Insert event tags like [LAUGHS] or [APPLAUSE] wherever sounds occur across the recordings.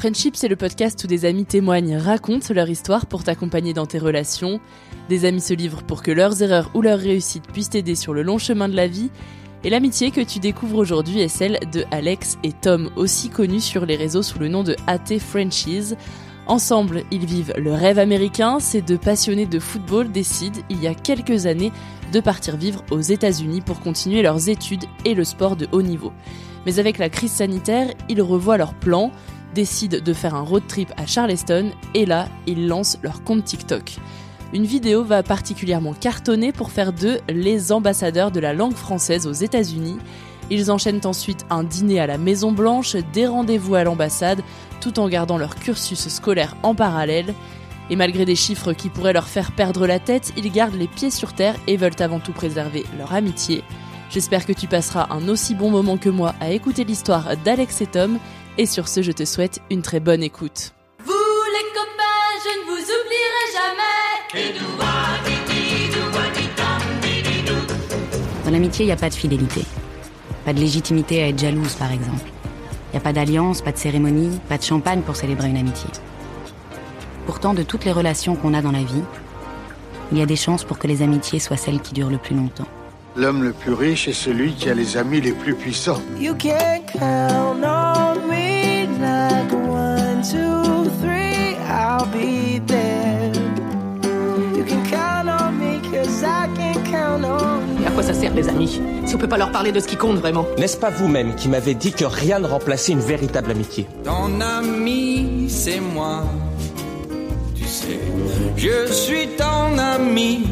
Friendship, c'est le podcast où des amis témoignent, racontent leur histoire pour t'accompagner dans tes relations. Des amis se livrent pour que leurs erreurs ou leurs réussites puissent t'aider sur le long chemin de la vie. Et l'amitié que tu découvres aujourd'hui est celle de Alex et Tom, aussi connus sur les réseaux sous le nom de AT Frenchies. Ensemble, ils vivent le rêve américain. Ces deux passionnés de football décident, il y a quelques années, de partir vivre aux États-Unis pour continuer leurs études et le sport de haut niveau. Mais avec la crise sanitaire, ils revoient leurs plans, décident de faire un road trip à Charleston et là, ils lancent leur compte TikTok. Une vidéo va particulièrement cartonner pour faire d'eux les ambassadeurs de la langue française aux États-Unis. Ils enchaînent ensuite un dîner à la Maison Blanche, des rendez-vous à l'ambassade, tout en gardant leur cursus scolaire en parallèle. Et malgré des chiffres qui pourraient leur faire perdre la tête, ils gardent les pieds sur terre et veulent avant tout préserver leur amitié. J'espère que tu passeras un aussi bon moment que moi à écouter l'histoire d'Alex et Tom. Et sur ce, je te souhaite une très bonne écoute. Vous les copains, je ne vous oublierai jamais. Dans l'amitié, il n'y a pas de fidélité. Pas de légitimité à être jalouse, par exemple. Il n'y a pas d'alliance, pas de cérémonie, pas de champagne pour célébrer une amitié. Pourtant, de toutes les relations qu'on a dans la vie, il y a des chances pour que les amitiés soient celles qui durent le plus longtemps. L'homme le plus riche est celui qui a les amis les plus puissants. You can count on be there. You can count on me cause I can count on you. Et à quoi ça sert les amis Si on peut pas leur parler de ce qui compte vraiment? N'est-ce pas vous-même qui m'avez dit que rien ne remplaçait une véritable amitié? Ton ami, c'est moi. Tu sais, je suis ton ami.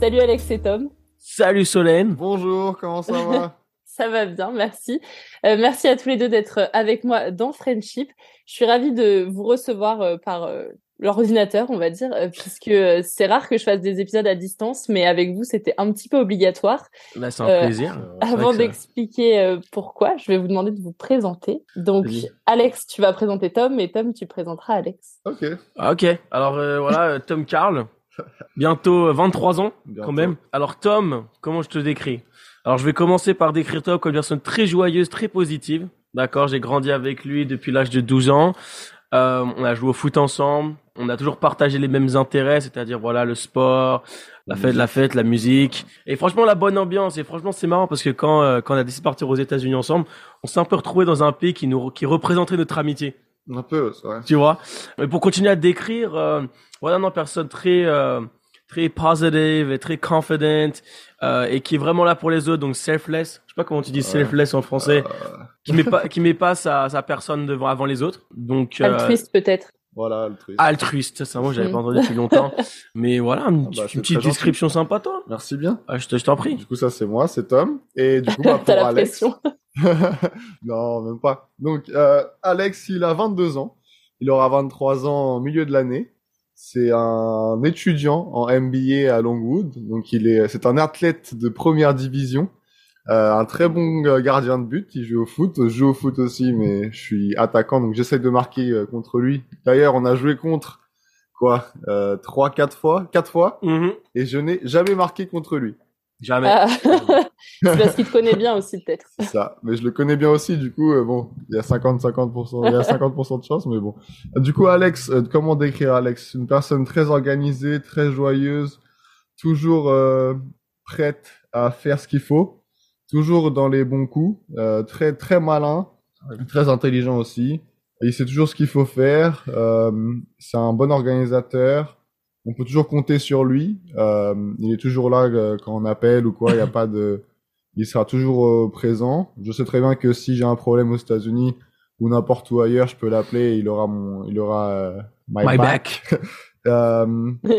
Salut Alex et Tom. Salut Solène Bonjour, comment ça va? [LAUGHS] Ça va bien, merci. Euh, merci à tous les deux d'être avec moi dans Friendship. Je suis ravie de vous recevoir euh, par euh, l'ordinateur, on va dire, euh, puisque euh, c'est rare que je fasse des épisodes à distance, mais avec vous, c'était un petit peu obligatoire. Bah, C'est un Euh, plaisir. Avant ça- d'expliquer euh, pourquoi, je vais vous demander de vous présenter. Donc. Alex, tu vas présenter Tom, et Tom, tu présenteras Alex. Ok. Ah, ok, alors euh, voilà, euh, Tom Carl, bientôt euh, 23 ans Bientôt. quand même. Alors Tom, comment je te décris? Alors je vais commencer par décrire Tom comme une personne très joyeuse, très positive. D'accord, j'ai grandi avec lui depuis l'âge de 12 ans. Euh, on a joué au foot ensemble. On a toujours partagé les mêmes intérêts, c'est-à-dire voilà le sport, La fête, la fête, la musique. Et franchement, la bonne ambiance. Et franchement, c'est marrant parce que quand, euh, quand on a décidé de partir aux États-Unis ensemble, on s'est un peu retrouvé dans un pays qui nous, qui représentait notre amitié. Un peu, c'est vrai. Tu vois? Mais pour continuer à décrire, euh, voilà, non, personne très, euh, très positive et très confident, euh, et qui est vraiment là pour les autres, donc selfless. Je sais pas comment tu dis selfless en français. Qui met pas, qui met pas sa, sa personne devant, avant les autres. Donc, euh, Altruiste peut-être. Voilà, altruiste. altruiste, c'est un mot que j'avais Mm. pas entendu depuis longtemps. [LAUGHS] Mais voilà, une, Ah bah, une petite gentil. description sympa, toi. Merci bien. Ah, je te- je t'en prie. Du coup, ça, c'est moi, c'est Tom. Et du coup, [LAUGHS] bah, T'as pour la Alex. pression. [LAUGHS] non, même pas. Donc, euh, Alex, il a 22 ans. Il aura 23 ans au milieu de l'année. C'est un étudiant en MBA à Longwood. Donc, il est, c'est un athlète de première division. Euh, un très bon euh, gardien de but. Il joue au foot. Je joue au foot aussi, mais je suis attaquant, donc j'essaie de marquer euh, contre lui. D'ailleurs, on a joué contre, quoi, euh, trois, quatre fois, quatre fois. Mhm. Et je n'ai jamais marqué contre lui. Jamais. Ah. C'est parce qu'il te connaît bien aussi peut-être. [LAUGHS] C'est ça. Mais je le connais bien aussi, du coup, euh, bon, il y a 50-50%, il y a 50% de chance, mais bon. Du coup, Alex, euh, comment décrire Alex? Une personne très organisée, très joyeuse, toujours euh, prête à faire ce qu'il faut, toujours dans les bons coups, euh, très très malin, très intelligent aussi. Il sait toujours ce qu'il faut faire. euh, c'est un bon organisateur. On peut toujours compter sur lui. Euh, il est toujours là euh, quand on appelle ou quoi. Il n'y a pas de [LAUGHS] il sera toujours euh, présent. Je sais très bien que si j'ai un problème aux États-Unis ou n'importe où ailleurs, je peux l'appeler et il aura mon, il aura euh, my, My back. [LAUGHS] Euh,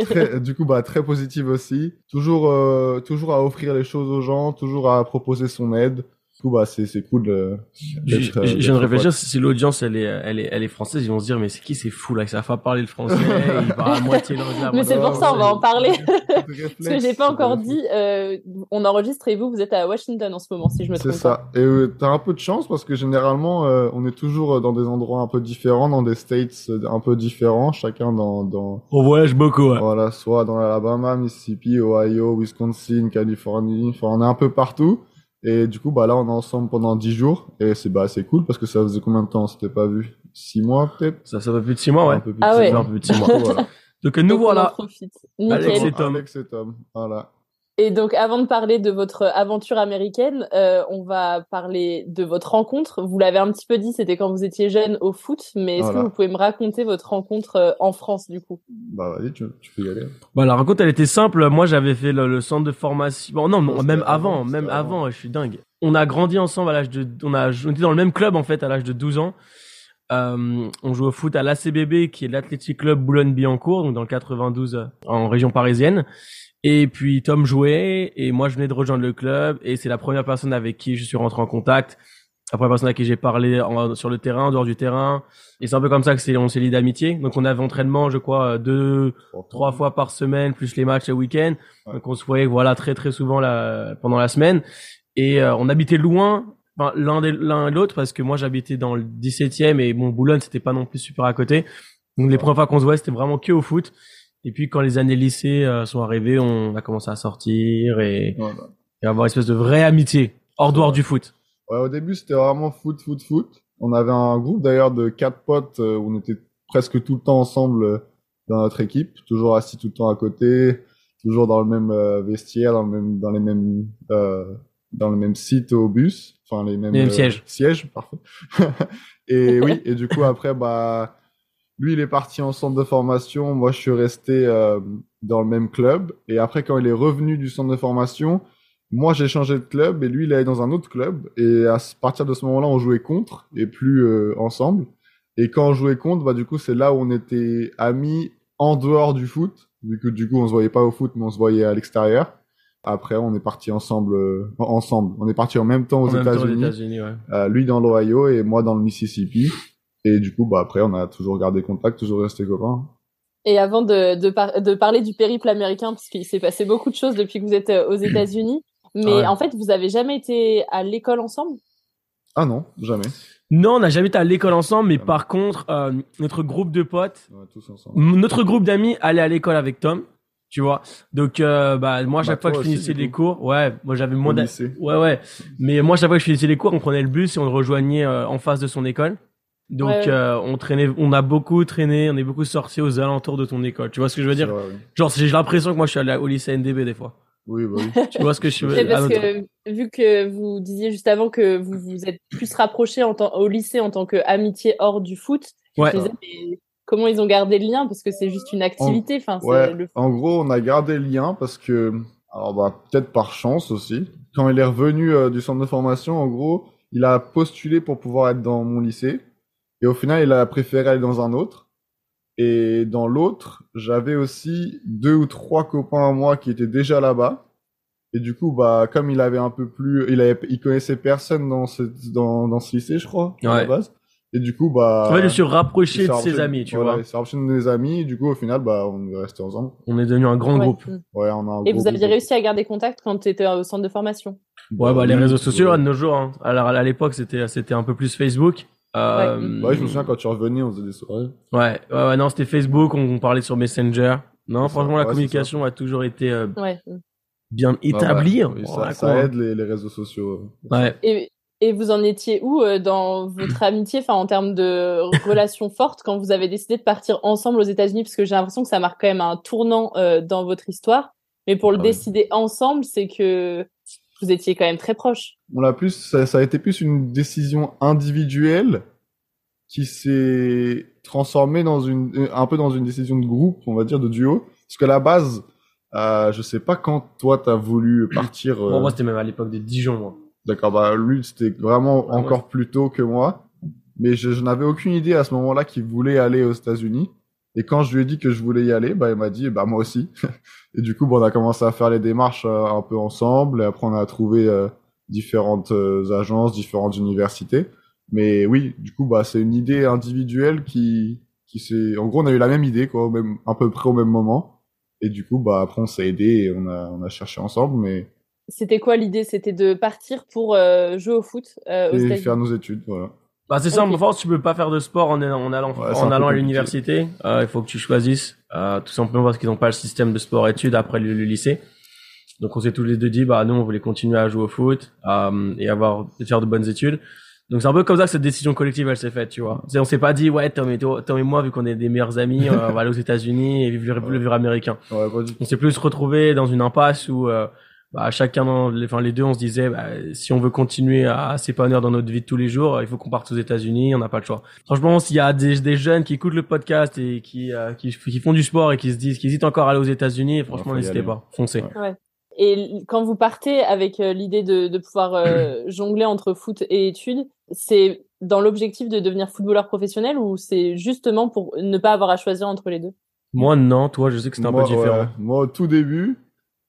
très- [LAUGHS] du coup, bah très positive aussi. Toujours, euh, toujours à offrir les choses aux gens, toujours à proposer son aide. Du coup, bah c'est c'est cool. euh, j'ai- Je viens de réfléchir, si l'audience elle est, elle est, elle est française, ils vont se dire mais c'est qui c'est fou là, ça va pas parler le français, [LAUGHS] il parle à moitié l'anglais. à Mais c'est pour ça on va en parler. [LAUGHS] [LAUGHS] Parce que j'ai pas c'est encore dit, euh, on enregistre et vous, vous êtes à Washington en ce moment, si je me C'est trompe pas. ça. Et euh, t'as un peu de chance parce que généralement, euh, on est toujours euh, dans des endroits un peu différents, dans des states euh, un peu différents, chacun dans, dans On voyage beaucoup. Ouais. voilà, soit dans l'Alabama, Mississippi, Ohio, Wisconsin, Californie. Enfin, on est un peu partout. Et du coup, bah là, on est ensemble pendant 10 jours. Et c'est bah c'est cool parce que ça faisait combien de temps on s'était pas vu? Six mois peut-être? Ça, ça fait plus de six mois, ouais. Un peu plus Ah de ouais. six Un mois. peu plus de six mois. [LAUGHS] Voilà. Donc nous Donc, on en voilà. profite. Alex Nickel. et Tom. Alex et Tom. Voilà. Et donc, avant de parler de votre aventure américaine, euh, on va parler de votre rencontre. Vous l'avez un petit peu dit, c'était quand vous étiez jeune au foot, mais est-ce Voilà. que vous pouvez me raconter votre rencontre euh, en France, du coup? Bah vas-y, tu, tu peux y aller. Bah, la raconte, elle était simple. Moi, j'avais fait le, le centre de formation. Bon, non, non, même avant, même avant. avant, je suis dingue. On a grandi ensemble à l'âge de, on a, on était dans le même club, en fait, à l'âge de 12 ans. Euh, on joue au foot à l'ACBB, qui est l'Athletic Club Boulogne-Billancourt, donc dans le 92, euh, en région parisienne. Et puis, Tom jouait, et moi, je venais de rejoindre le club, et c'est la première personne avec qui je suis rentré en contact. La première personne avec qui j'ai parlé en- sur le terrain, en dehors du terrain. Et c'est un peu comme ça que c'est, on s'est lié d'amitié. Donc, on avait entraînement, je crois, euh, deux, trois fois par semaine, plus les matchs le week-end. Donc on se voyait voilà très très souvent la, pendant la semaine. Et euh, on habitait loin, enfin, l'un des- l'un l'autre, parce que moi j'habitais dans le 17e et mon Boulogne c'était pas non plus super à côté. Donc les premières fois qu'on se voyait c'était vraiment que au foot. Et puis quand les années lycée euh, sont arrivées, on a commencé à sortir et, Voilà. et avoir une espèce de vraie amitié hors dehors du foot. Ouais, au début, c'était vraiment foot, foot, foot. On avait un groupe d'ailleurs de quatre potes euh, où on était presque tout le temps ensemble euh, dans notre équipe, toujours assis tout le temps à côté, toujours dans le même euh, vestiaire, dans le même, dans les mêmes, euh, dans le même site au bus, enfin les mêmes, Les mêmes euh, sièges. Sièges, parfait. [LAUGHS] et oui, et du coup après, bah, lui il est parti en centre de formation, moi je suis resté euh, dans le même club. Et après quand il est revenu du centre de formation, moi, j'ai changé de club et lui, il allait dans un autre club. Et à partir de ce moment-là, on jouait contre et plus euh, ensemble. Et quand on jouait contre, bah du coup, c'est là où on était amis en dehors du foot. Vu que du coup, on se voyait pas au foot, mais on se voyait à l'extérieur. Après, on est partis ensemble, euh, ensemble. On est partis en même temps aux États-Unis. Ouais. Euh, lui dans l'Ohio et moi dans le Mississippi. Et du coup, bah après, on a toujours gardé contact, toujours resté copains. Et avant de, de, par- de parler du périple américain, parce qu'il s'est passé beaucoup de choses depuis que vous êtes euh, aux [CLEARS THROAT] États-Unis, mais Ouais. en fait, vous avez jamais été à l'école ensemble? Ah non, jamais. Non, on n'a jamais été à l'école ensemble, mais par contre, euh, notre groupe de potes, tous notre groupe d'amis allait à l'école avec Tom, tu vois. Donc euh, bah moi à chaque Bah, fois que je finissais les cours, ouais, moi j'avais moins lycée. Ouais ouais. Mais moi chaque fois que je finissais les cours, on prenait le bus et on le rejoignait euh, en face de son école. Donc Ouais, euh, on traînait, on a beaucoup traîné, on est beaucoup sorti aux alentours de ton école. Tu vois ce que je veux dire vrai, oui. Genre j'ai l'impression que moi je suis allé au lycée NDB des fois. Oui, bah oui. [LAUGHS] Tu vois ce que je veux C'est dire parce que vu que vous disiez juste avant que vous vous êtes plus rapprochés en tant- au lycée en tant qu'amitié hors du foot, je Ouais. me disais, mais comment ils ont gardé le lien? Parce que c'est juste une activité. Enfin, c'est Ouais, le en gros, on a gardé le lien parce que, alors bah, peut-être par chance aussi, quand il est revenu euh, du centre de formation, en gros, il a postulé pour pouvoir être dans mon lycée. Et au final, il a préféré aller dans un autre. Et dans l'autre, j'avais aussi deux ou trois copains à moi qui étaient déjà là-bas. Et du coup, bah, comme il avait un peu plus, il avait, il connaissait personne dans ce, dans, dans ce lycée, je crois, à la Ouais. base. Et du coup, bah. Je suis rapproché il de ses amis, tu voilà, vois. Il s'est rapproché de mes amis. Et du coup, au final, bah, on est resté ensemble. On est devenu un grand Ouais. groupe. Ouais, on a un Et gros vous aviez groupe. réussi à garder contact quand tu étais au centre de formation? Ouais, bah les réseaux sociaux ouais. à de nos jours. Hein. Alors à l'époque c'était c'était un peu plus Facebook. Euh, Ouais, je me souviens quand tu revenais, on faisait des soirées. Ouais, ouais, ouais, non, c'était Facebook, on, on parlait sur Messenger. Non, franchement, ça, la ouais, communication a toujours été euh, Ouais. bien établie. Ah bah, oui, Bon, ça, voilà, ça aide les, les réseaux sociaux. Ouais. Et, et vous en étiez où euh, dans votre amitié, enfin en termes de relations fortes, quand vous avez décidé de partir ensemble aux États-Unis, parce que j'ai l'impression que ça marque quand même un tournant euh, dans votre histoire. Mais pour le Ouais. décider ensemble, c'est que vous étiez quand même très proches. On l'a plus, ça, ça a été plus une décision individuelle qui s'est transformée dans une, un peu dans une décision de groupe, on va dire, de duo. Parce qu'à la base, euh, je sais pas quand toi t'as voulu [CLEARS THROAT] partir. euh, Bon, moi, c'était même à l'époque de Dijon, moi. D'accord, bah lui c'était vraiment Ouais, encore plus tôt que moi, mais je, je n'avais aucune idée à ce moment-là qu'il voulait aller aux États-Unis. Et quand je lui ai dit que je voulais y aller, bah il m'a dit bah moi aussi. [LAUGHS] et du coup, bon, on a commencé à faire les démarches euh, un peu ensemble. Et après, on a trouvé euh, différentes euh, agences, différentes universités. Mais oui, du coup, bah c'est une idée individuelle qui qui s'est. En gros, on a eu la même idée quoi, au même à peu près au même moment. Et du coup, bah après, on s'est aidé et on a on a cherché ensemble, mais C'était quoi l'idée? C'était de partir pour euh, jouer au foot euh, aux et faire nos études, voilà. Bah, c'est simple, Ok. en France, tu peux pas faire de sport en, en allant, Ouais, en allant à l'université. Euh, il faut que tu choisisses, euh, tout simplement parce qu'ils n'ont pas le système de sport-études après le, le lycée. Donc, on s'est tous les deux dit, bah, nous, on voulait continuer à jouer au foot, euh, et avoir, faire de bonnes études. Donc, c'est un peu comme ça que cette décision collective, elle s'est faite, tu vois. C'est- on s'est pas dit, ouais, Tom et, toi- Tom et moi, vu qu'on est des meilleurs amis, on va aller aux États-Unis et vivre le, le vivre américain. Ouais, pas du tout. On s'est plus retrouvé dans une impasse où, euh, bah, chacun, dans les, enfin, les deux, on se disait, bah, si on veut continuer à, à s'épanouir dans notre vie de tous les jours, il faut qu'on parte aux États-Unis, on n'a pas le choix. Franchement, s'il y a des, des jeunes qui écoutent le podcast et qui, euh, qui, qui font du sport et qui se disent, qui hésitent encore à aller aux États-Unis, franchement, n'hésitez pas, foncez. Ouais. Et quand vous partez avec euh, l'idée de, de pouvoir euh, [CLEARS THROAT] jongler entre foot et études, c'est dans l'objectif de devenir footballeur professionnel ou c'est justement pour ne pas avoir à choisir entre les deux? Moi, non, toi, je sais que c'était un moi, peu différent. ouais, moi, au tout début,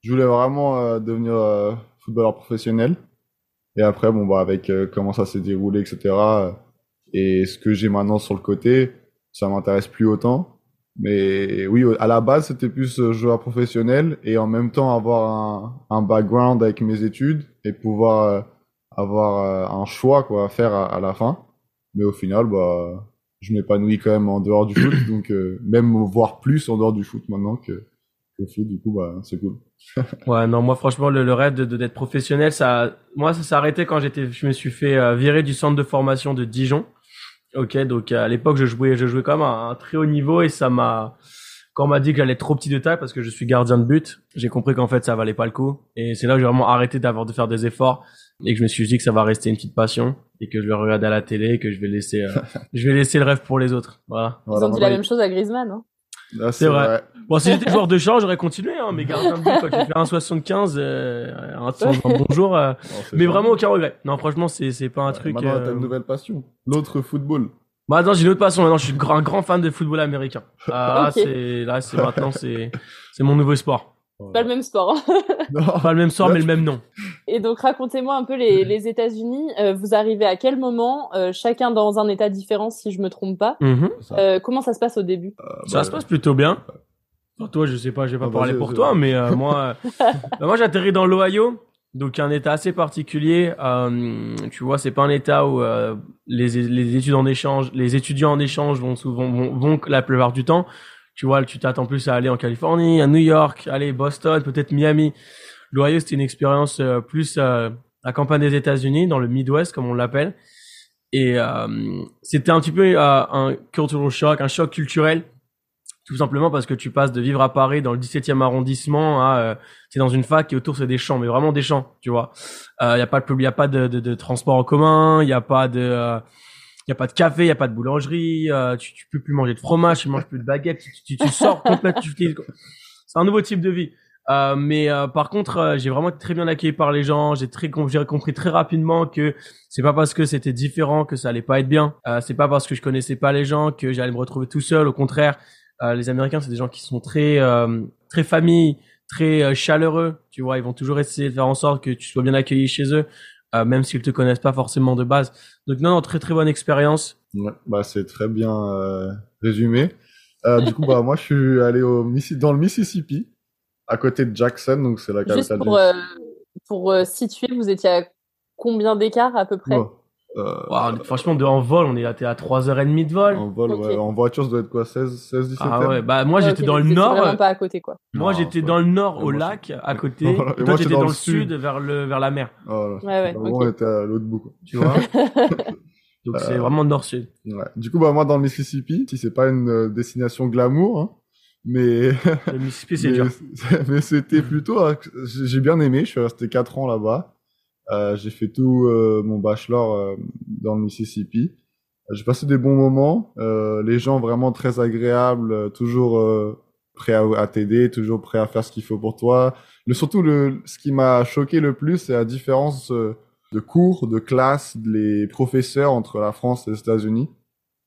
je voulais vraiment euh, devenir euh, footballeur professionnel. Et après, bon, bah, avec euh, comment ça s'est déroulé, etc. et ce que j'ai maintenant sur le côté, ça m'intéresse plus autant. Mais oui, à la base, c'était plus joueur professionnel et en même temps avoir un, un background avec mes études et pouvoir euh, avoir euh, un choix quoi à faire à, à la fin. Mais au final, bah, je m'épanouis quand même en dehors du foot, [COUGHS] donc euh, même voir plus en dehors du foot maintenant que, que du coup, bah, c'est cool. [LAUGHS] Ouais, non, moi, franchement, le, le rêve de, de- d'être professionnel, ça, moi, ça s'est arrêté quand j'étais, je me suis fait euh, virer du centre de formation de Dijon. Ok, donc à l'époque, je jouais, je jouais quand même à un très haut niveau et ça m'a, quand on m'a dit que j'allais être trop petit de taille parce que je suis gardien de but, j'ai compris qu'en fait, ça valait pas le coup. Et c'est là où j'ai vraiment arrêté d'avoir de faire des efforts et que je me suis dit que ça va rester une petite passion et que je vais regarder à la télé et que je vais laisser, euh, [LAUGHS] je vais laisser le rêve pour les autres. Voilà. Ils ont dit la même chose à Griezmann. Hein C'est vrai. Bon, si j'étais joueur de champ, j'aurais continué, hein, mais gardien de but, quand tu fais 1,75, euh, un, un bonjour, euh, mais vraiment aucun regret. Non, franchement, c'est, c'est pas un truc, Maintenant, euh, t'as une nouvelle passion. L'autre football. Bah, attends, j'ai une autre passion. Maintenant, je suis grand, un grand fan de football américain. Ah, [LAUGHS] là, c'est, là, c'est maintenant, c'est, c'est mon nouveau sport. C'est pas le même sport. hein. [LAUGHS] Pas le même sport, mais le même nom. Et donc racontez-moi un peu les, les États-Unis. Euh, vous arrivez à quel moment euh, Chacun dans un état différent, si je me trompe pas. Mhm. Euh, comment ça se passe au début Ça se passe plutôt bien. Enfin, toi, je sais pas, je vais pas Ah, parler vas-y, pour toi, mais euh, [LAUGHS] moi, euh, bah, moi, j'atterris dans l'Ohio, donc un État assez particulier. Euh, tu vois, c'est pas un État où euh, les, les études en échange, les étudiants en échange vont souvent vont, vont la plupart du temps. Tu vois, tu t'attends plus à aller en Californie, à New York, aller Boston, peut-être Miami. L'Ohio, c'était une expérience euh, plus euh, la campagne des États-Unis, dans le Midwest, comme on l'appelle. Et euh, c'était un petit peu euh, un cultural shock, un choc culturel, tout simplement parce que tu passes de vivre à Paris dans le 17e arrondissement à euh, c'est dans une fac et autour c'est des champs, mais vraiment des champs, tu vois. Il euh, y a pas de y a pas de, de, de transport en commun, il y a pas de euh, y a pas de café, il y a pas de boulangerie, euh, tu, tu peux plus manger de fromage, tu manges plus de baguettes, tu, tu, tu sors [LAUGHS] complètement. C'est un nouveau type de vie. Euh, mais euh, par contre, euh, j'ai vraiment été très bien accueilli par les gens. J'ai très j'ai compris très rapidement que c'est pas parce que c'était différent que ça allait pas être bien. Euh, c'est pas parce que je connaissais pas les gens que j'allais me retrouver tout seul. Au contraire, les Américains, c'est des gens qui sont très très famille, très chaleureux. Tu vois, ils vont toujours essayer de faire en sorte que tu sois bien accueilli chez eux. Même s'ils te connaissent pas forcément de base. Donc non, non très très bonne expérience. Ouais, bah c'est très bien résumé. du coup, bah moi je suis allé au dans le Mississippi à côté de Jackson, donc c'est la capitale. Juste pour, euh, pour euh, situer, vous étiez à combien d'écart à peu près? Oh, euh, wow, Franchement, de, en vol, on est à, à 3h30 de vol. En vol, okay. ouais. En voiture, ça doit être quoi 16, 16 17 Ah ouais, bah moi j'étais okay, dans le nord. vraiment pas à côté quoi. Moi j'étais dans le nord au lac, à [LAUGHS] côté. et, toi j'étais dans, dans, le sud, sud, vers, le, vers la mer. Oh, ouais, ouais. okay. On était à l'autre bout quoi. Tu vois [LAUGHS] Donc c'est vraiment nord-sud. Ouais. Du coup, bah moi dans le Mississippi, si c'est pas une destination glamour, hein, mais le Mississippi c'est [LAUGHS] dur. mais c'était plutôt j'ai bien aimé je suis resté quatre ans là-bas euh, j'ai fait tout euh, mon bachelor euh, dans le Mississippi j'ai passé des bons moments euh, les gens vraiment très agréables toujours euh, prêts à, t'aider toujours prêts à faire ce qu'il faut pour toi le surtout le ce qui m'a choqué le plus c'est la différence de cours de classe les professeurs entre la France et les États-Unis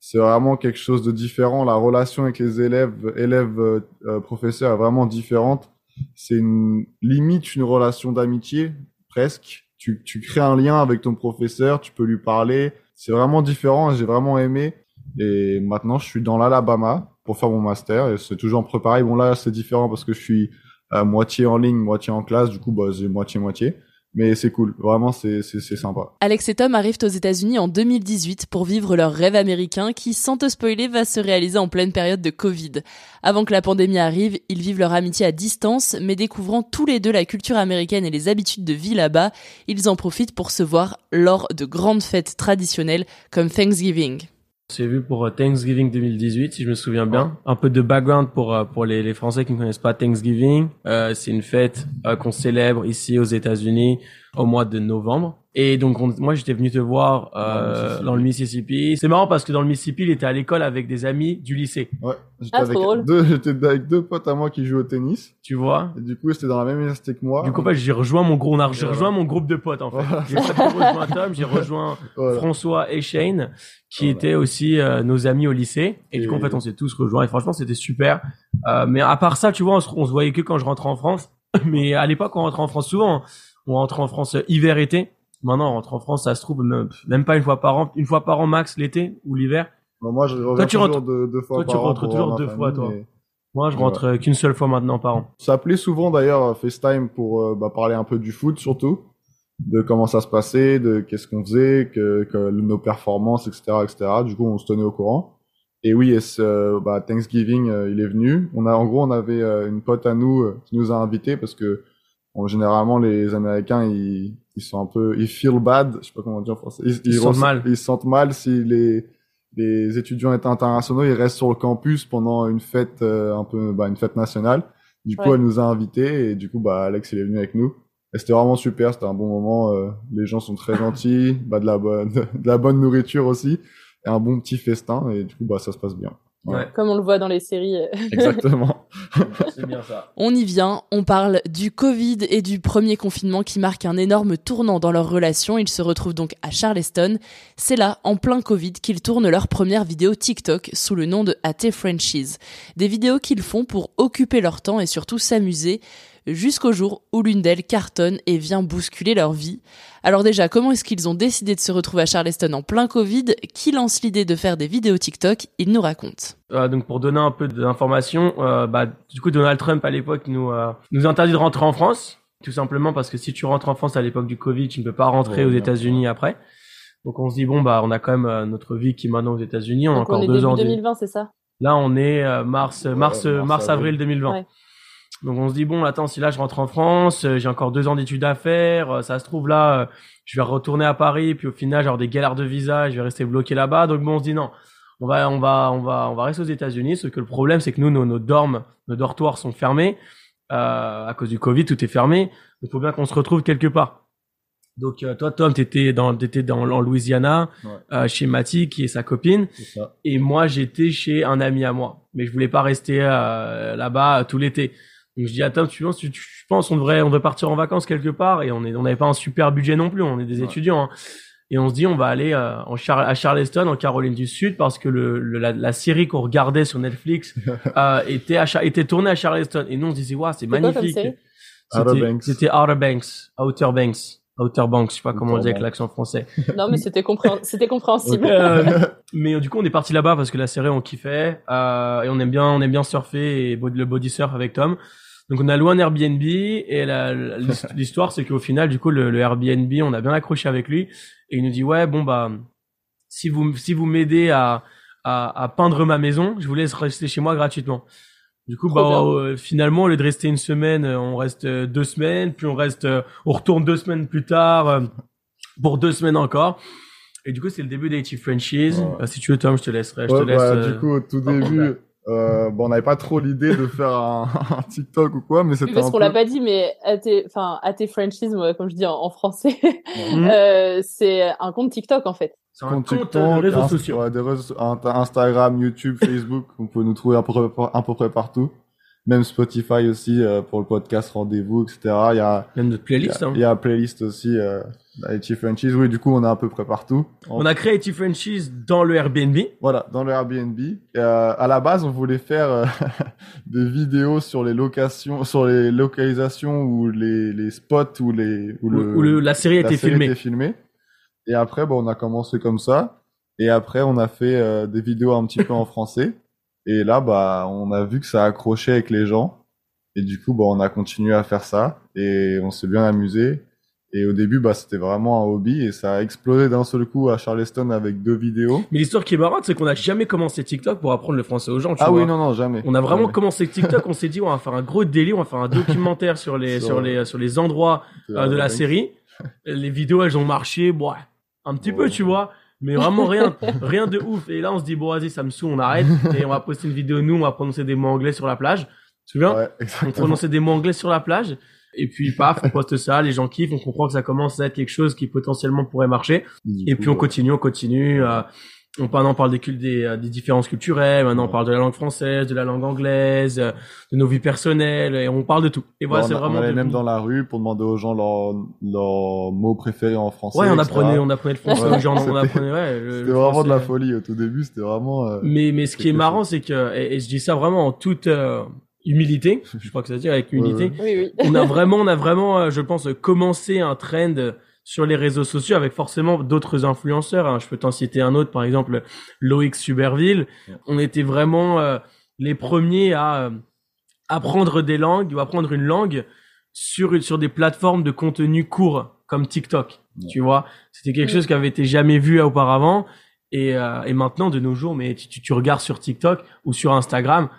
c'est vraiment quelque chose de différent. La relation avec les élèves, élèves euh, professeurs est vraiment différente. C'est une limite une relation d'amitié presque. Tu, tu crées un lien avec ton professeur, tu peux lui parler. C'est vraiment différent. J'ai vraiment aimé. Et maintenant, je suis dans l'Alabama pour faire mon master et c'est toujours préparé. Bon là, c'est différent parce que je suis à moitié en ligne, moitié en classe. Du coup, bah, j'ai moitié moitié mais c'est cool, vraiment c'est sympa. Alex et Tom arrivent aux États-Unis en 2018 pour vivre leur rêve américain qui, sans te spoiler, va se réaliser en pleine période de Covid. Avant que la pandémie arrive, ils vivent leur amitié à distance, mais découvrant tous les deux la culture américaine et les habitudes de vie là-bas, ils en profitent pour se voir lors de grandes fêtes traditionnelles comme Thanksgiving. C'est vu pour euh, Thanksgiving 2018, si je me souviens bien. Un peu de background pour euh, pour les, les Français qui ne connaissent pas Thanksgiving. Euh, c'est une fête euh, qu'on célèbre ici aux États-Unis au mois de novembre. Et donc moi j'étais venu te voir euh, dans le Mississippi. C'est marrant parce que dans le Mississippi, il était à l'école avec des amis du lycée. Ouais, j'étais ah, avec deux [LAUGHS] j'étais avec deux potes à moi qui jouent au tennis. Tu vois? Et du coup, c'était dans la même université que moi. Du coup, en fait, j'ai rejoint mon groupe, j'ai rejoint mon groupe de potes en fait. J'ai rejoint Tom, j'ai rejoint [LAUGHS] voilà. François et Shane qui voilà. étaient aussi euh, nos amis au lycée et, et, du coup en fait, on s'est tous rejoints et franchement, c'était super. Euh, mais à part ça, tu vois, on se, on se voyait que quand je rentrais en France. [LAUGHS] Mais à l'époque, on rentrait en France souvent on rentre en France hiver-été. Maintenant, on rentre en France, ça se trouve même, même, pas une fois par an, une fois par an max l'été ou l'hiver. moi, je reviens toi, tu rentres, deux, deux fois toi, tu rentres toujours deux fois, toi. Et... Moi, je rentre ouais. qu'une seule fois maintenant par an. Ça appelait souvent d'ailleurs FaceTime pour euh, bah, parler un peu du foot surtout, de comment ça se passait, de qu'est-ce qu'on faisait, que, que, nos performances, etc., etc. Du coup, on se tenait au courant. Et oui, et ce, bah, Thanksgiving, euh, il est venu. On a, en gros, on avait euh, une pote à nous euh, qui nous a invités parce que Bon, généralement, les Américains, ils, ils sont un peu, ils feel bad, je sais pas comment dire en français. Ils, ils, ils sentent mal. Ils sentent mal si les, les étudiants étaient internationaux, ils restent sur le campus pendant une fête, euh, un peu, bah, une fête nationale. Du coup, elle nous a invités et du coup, bah, Alex, il est venu avec nous. Et c'était vraiment super, c'était un bon moment. Euh, les gens sont très gentils, [LAUGHS] bah, de la bonne, de la bonne nourriture aussi, et un bon petit festin. Et du coup, bah, ça se passe bien. Ouais. Comme on le voit dans les séries. [LAUGHS] Exactement. C'est bien ça. On y vient, on parle du Covid et du premier confinement qui marque un énorme tournant dans leur relation. Ils se retrouvent donc à Charleston. C'est là, en plein Covid, qu'ils tournent leur première vidéo TikTok sous le nom de AT Frenchies. Des vidéos qu'ils font pour occuper leur temps et surtout s'amuser jusqu'au jour où l'une d'elles cartonne et vient bousculer leur vie. Alors déjà, comment est-ce qu'ils ont décidé de se retrouver à Charleston en plein Covid? Qui lance l'idée de faire des vidéos TikTok? Il nous raconte. Euh, donc pour donner un peu d'informations, euh, bah, du coup Donald Trump à l'époque nous euh, nous interdit de rentrer en France, tout simplement parce que si tu rentres en France à l'époque du Covid, tu ne peux pas rentrer ouais, aux États-Unis après. Donc on se dit bon bah on a quand même euh, notre vie qui est maintenant aux États-Unis, on donc a encore on est deux début ans. 2020, c'est ça? Là on est euh, mars mars mars, mars avril 2020. Ouais. Donc on se dit bon, attends, si là je rentre en France, euh, j'ai encore deux ans d'études à faire, euh, ça se trouve là, euh, je vais retourner à Paris, puis au final, genre des galères de visa, je vais rester bloqué là-bas. Donc bon, on se dit non, on va, on va, on va, on va rester aux États-Unis. Sauf que le problème, c'est que nous, nos, nos dormes, nos dortoirs sont fermés euh, à cause du Covid, tout est fermé. Il faut bien qu'on se retrouve quelque part. Donc euh, toi, Tom, t'étais dans, t'étais dans en Louisiana Ouais. euh, chez Mati, qui est sa copine. C'est ça. Et moi, j'étais chez un ami à moi. Mais je voulais pas rester euh, là-bas tout l'été. Donc je dis Tom, tu penses, tu, tu penses, on devrait, on devrait partir en vacances quelque part? Et on est, on n'avait pas un super budget non plus. On est des Ouais. étudiants. hein. Et on se dit, on va aller euh, en Char- à Charleston, en Caroline du Sud, parce que le, le- la, la série qu'on regardait sur Netflix [LAUGHS] euh, était, à, était tournée à Charleston. Et nous, on se disait, waouh, c'est magnifique. Outer C'était Banks. c'était Outer Banks, Outer Banks, Outer Banks, je sais pas comment on dit avec l'accent français. [LAUGHS] Non, mais c'était compréhen- c'était compréhensible. Euh, [LAUGHS] mais du coup, on est parti là-bas parce que la série on kiffait euh, et on aime bien, on aime bien surfer et le body surf avec Tom. Donc on a loué un Airbnb et [LAUGHS] l'histoire c'est qu'au final, du coup, le, le Airbnb, on a bien accroché avec lui et il nous dit ouais bon bah si vous si vous m'aidez à, à à peindre ma maison, je vous laisse rester chez moi gratuitement. Du coup, bah, euh, finalement, au lieu de rester une semaine, euh, on reste euh, deux semaines, puis on reste, euh, on retourne deux semaines plus tard euh, pour deux semaines encore. Et du coup, c'est le début d'A.T. Franchise. Ouais. Euh, si tu veux, Tom, je te laisserai. Je Ouais, te laisse. bah, euh, du coup, au tout début, euh, bon, on n'avait pas trop l'idée de faire un, [LAUGHS] un TikTok ou quoi, mais Oui, c'était parce un qu'on peu... l'a pas dit, mais AT, enfin, AT Franchise, moi, comme je dis en, en français, [LAUGHS] euh, c'est un compte TikTok, en fait. C'est un compte compte euh, réseaux sociaux. ouais, des réseaux- Insta- Instagram, YouTube, Facebook, on peut nous trouver à peu près, à peu près partout. Même Spotify aussi euh, pour le podcast Rendez-vous, etc. Il y a, Même notre il y playlist. a, hein. il y a playlist aussi, euh, Chief Franchise. Oui, du coup, on est à peu près partout. On a créé A.T. Franchise dans le Airbnb. Voilà, dans le Airbnb. Euh, à la base, on voulait faire euh, [LAUGHS] des vidéos sur les locations, sur les localisations ou les, les spots où les où Où, le, où le- la série a la été série filmée. était filmée. Et après, bon, on a commencé comme ça. Et après, on a fait euh, des vidéos un petit peu en français. Et là, bah, on a vu que ça accrochait avec les gens. Et du coup, bah, on a continué à faire ça. Et on s'est bien amusé. Et au début, bah, c'était vraiment un hobby. Et ça a explosé d'un seul coup à Charleston avec deux vidéos. Mais l'histoire qui est marrante, c'est qu'on n'a jamais commencé TikTok pour apprendre le français aux gens. Tu Ah vois. oui, non, non, jamais. On a vraiment Jamais. commencé TikTok. on s'est dit, on va faire un gros délire, on va faire un documentaire sur les [LAUGHS] Sur- sur les sur les endroits euh, de la série. [LAUGHS] Les vidéos, elles ont marché, bon, un petit peu, tu vois, mais vraiment rien, [LAUGHS] rien de ouf. Et là, on se dit, bon, vas-y, ça me saoule, on arrête et on va poster une vidéo nous, on va prononcer des mots anglais sur la plage. Tu te souviens Ouais, On prononçait des mots anglais sur la plage. Et puis, paf, on poste ça, les gens kiffent, on comprend que ça commence à être quelque chose qui potentiellement pourrait marcher. Du Et coup, puis, on ouais. continue, on continue. euh, on, parle- on parle des, des, euh, des différences culturelles, maintenant on parle de la langue française, de la langue anglaise, euh, de nos vies personnelles, et on parle de tout. Et voilà, c'est vraiment... on allait même dans la rue pour demander aux gens leurs leurs mots préférés en français. Ouais, on etc. apprenait, on apprenait le français Ouais, aux gens, on [LAUGHS] apprenait, ouais. C'était vraiment de la folie au tout début. C'était vraiment. euh, Mais, mais ce qui est marrant, c'est que, et, et je dis ça vraiment en toute euh, humilité, je crois que ça se dit avec [LAUGHS] humilité, Ouais, Oui, oui. on a [LAUGHS] vraiment, on a vraiment, je pense, commencé un trend sur les réseaux sociaux avec forcément d'autres influenceurs. hein. Je peux t'en citer un autre, par exemple Loïc Suberville. On était vraiment euh, les premiers à euh, apprendre des langues ou apprendre une langue sur sur des plateformes de contenu court comme TikTok. Tu vois, c'était quelque Mm. chose qui avait été jamais vu auparavant. Et, euh, et maintenant, de nos jours, mais tu, tu, tu regardes sur TikTok ou sur Instagram,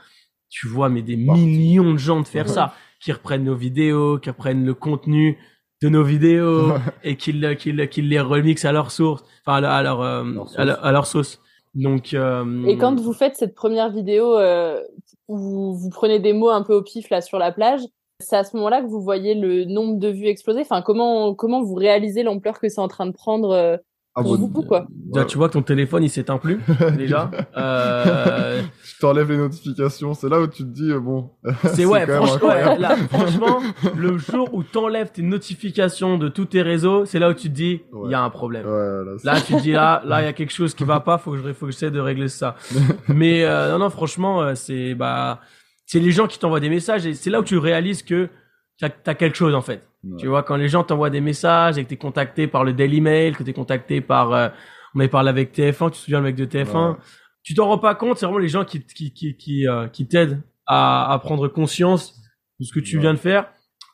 tu vois mais des millions de gens de faire Ouais. ça, qui reprennent nos vidéos, qui reprennent le contenu de nos vidéos [LAUGHS] et qu'ils le- qu'ils le- qu'ils les remixent à leur source, enfin à leur, à leur, euh, Leur sauce. à leur- à leur sauce. Donc euh, Et quand vous faites cette première vidéo euh, où vous, vous prenez des mots un peu au pif là sur la plage, c'est à ce moment-là que vous voyez le nombre de vues exploser? Enfin, comment comment vous réalisez l'ampleur que c'est en train de prendre euh, ah, pour bon, vous quoi déjà, tu vois que ton téléphone il s'éteint plus [LAUGHS] déjà. Euh, Je t'enlève les notifications. C'est là où tu te dis euh, bon. [LAUGHS] c'est ouais, quand même franchement, ouais, là, [LAUGHS] franchement, le jour où t'enlèves tes notifications de tous tes réseaux, c'est là où tu te dis il y a un problème. Ouais, là, c'est- Là, tu te dis là, là, il y a quelque chose qui va pas. Faut que je, faut que j'essaie de régler ça. Mais euh, non, non, franchement, euh, c'est bah, c'est les gens qui t'envoient des messages et c'est là où tu réalises que t'as as quelque chose en fait. Ouais. Tu vois, quand les gens t'envoient des messages et que t'es contacté par le Daily Mail, que t'es contacté par, euh, on avait parlé avec TF1, tu te souviens le mec de TF1, Ouais. tu t'en rends pas compte. C'est vraiment les gens qui qui qui qui, euh, qui t'aident à, à prendre conscience de ce que tu Ouais. viens de faire.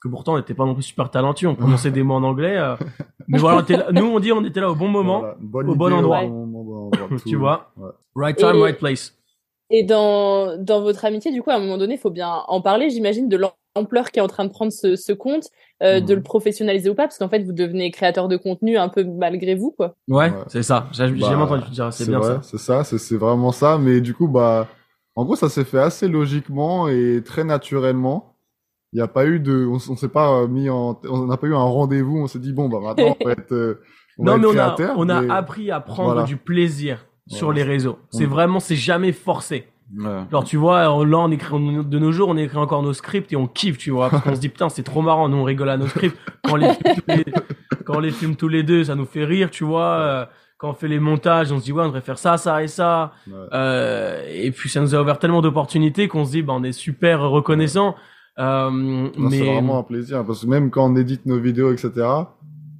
Que pourtant, on n'était pas non plus super talentueux. On prononçait des mots en anglais. euh, [LAUGHS] mais voilà, là- nous on dit on était là au bon moment. Voilà, une bonne au bon idée, endroit. [LAUGHS] Tu vois? Ouais. Right time, Et- right place. Et dans dans votre amitié, du coup, à un moment donné, il faut bien en parler. J'imagine de l'ampleur qui est en train de prendre ce, ce compte, euh, de Mhm. le professionnaliser ou pas, parce qu'en fait, vous devenez créateur de contenu un peu malgré vous, quoi. Ouais, c'est ça. J'ai Bah, jamais entendu dire. C'est bien vrai, ça. C'est ça, c'est vraiment ça. Mais du coup, bah, en gros, ça s'est fait assez logiquement et très naturellement. Il n'y a pas eu de, on, s'est pas euh, mis en, on n'a pas eu un rendez-vous. On s'est dit bon, bah maintenant on va être, euh, on va Non, être mais on a, on a appris à prendre Voilà. du plaisir sur les réseaux. C'est Mm. vraiment, c'est jamais forcé. Ouais. Genre, tu vois, là, on écrit, on- de nos jours, on écrit encore nos scripts et on kiffe, tu vois, parce qu'on se dit, putain, c'est trop marrant, nous, on rigole à nos scripts. Quand on les filme tous les, quand on les filme tous les deux, ça nous fait rire, tu vois. euh, Quand on fait les montages, on se dit, ouais, on devrait faire ça, ça et ça. Ouais. Euh, et puis, ça nous a ouvert tellement d'opportunités qu'on se dit, bah, on est super reconnaissant. Euh, Non, mais C'est vraiment un plaisir parce que même quand on édite nos vidéos, etc.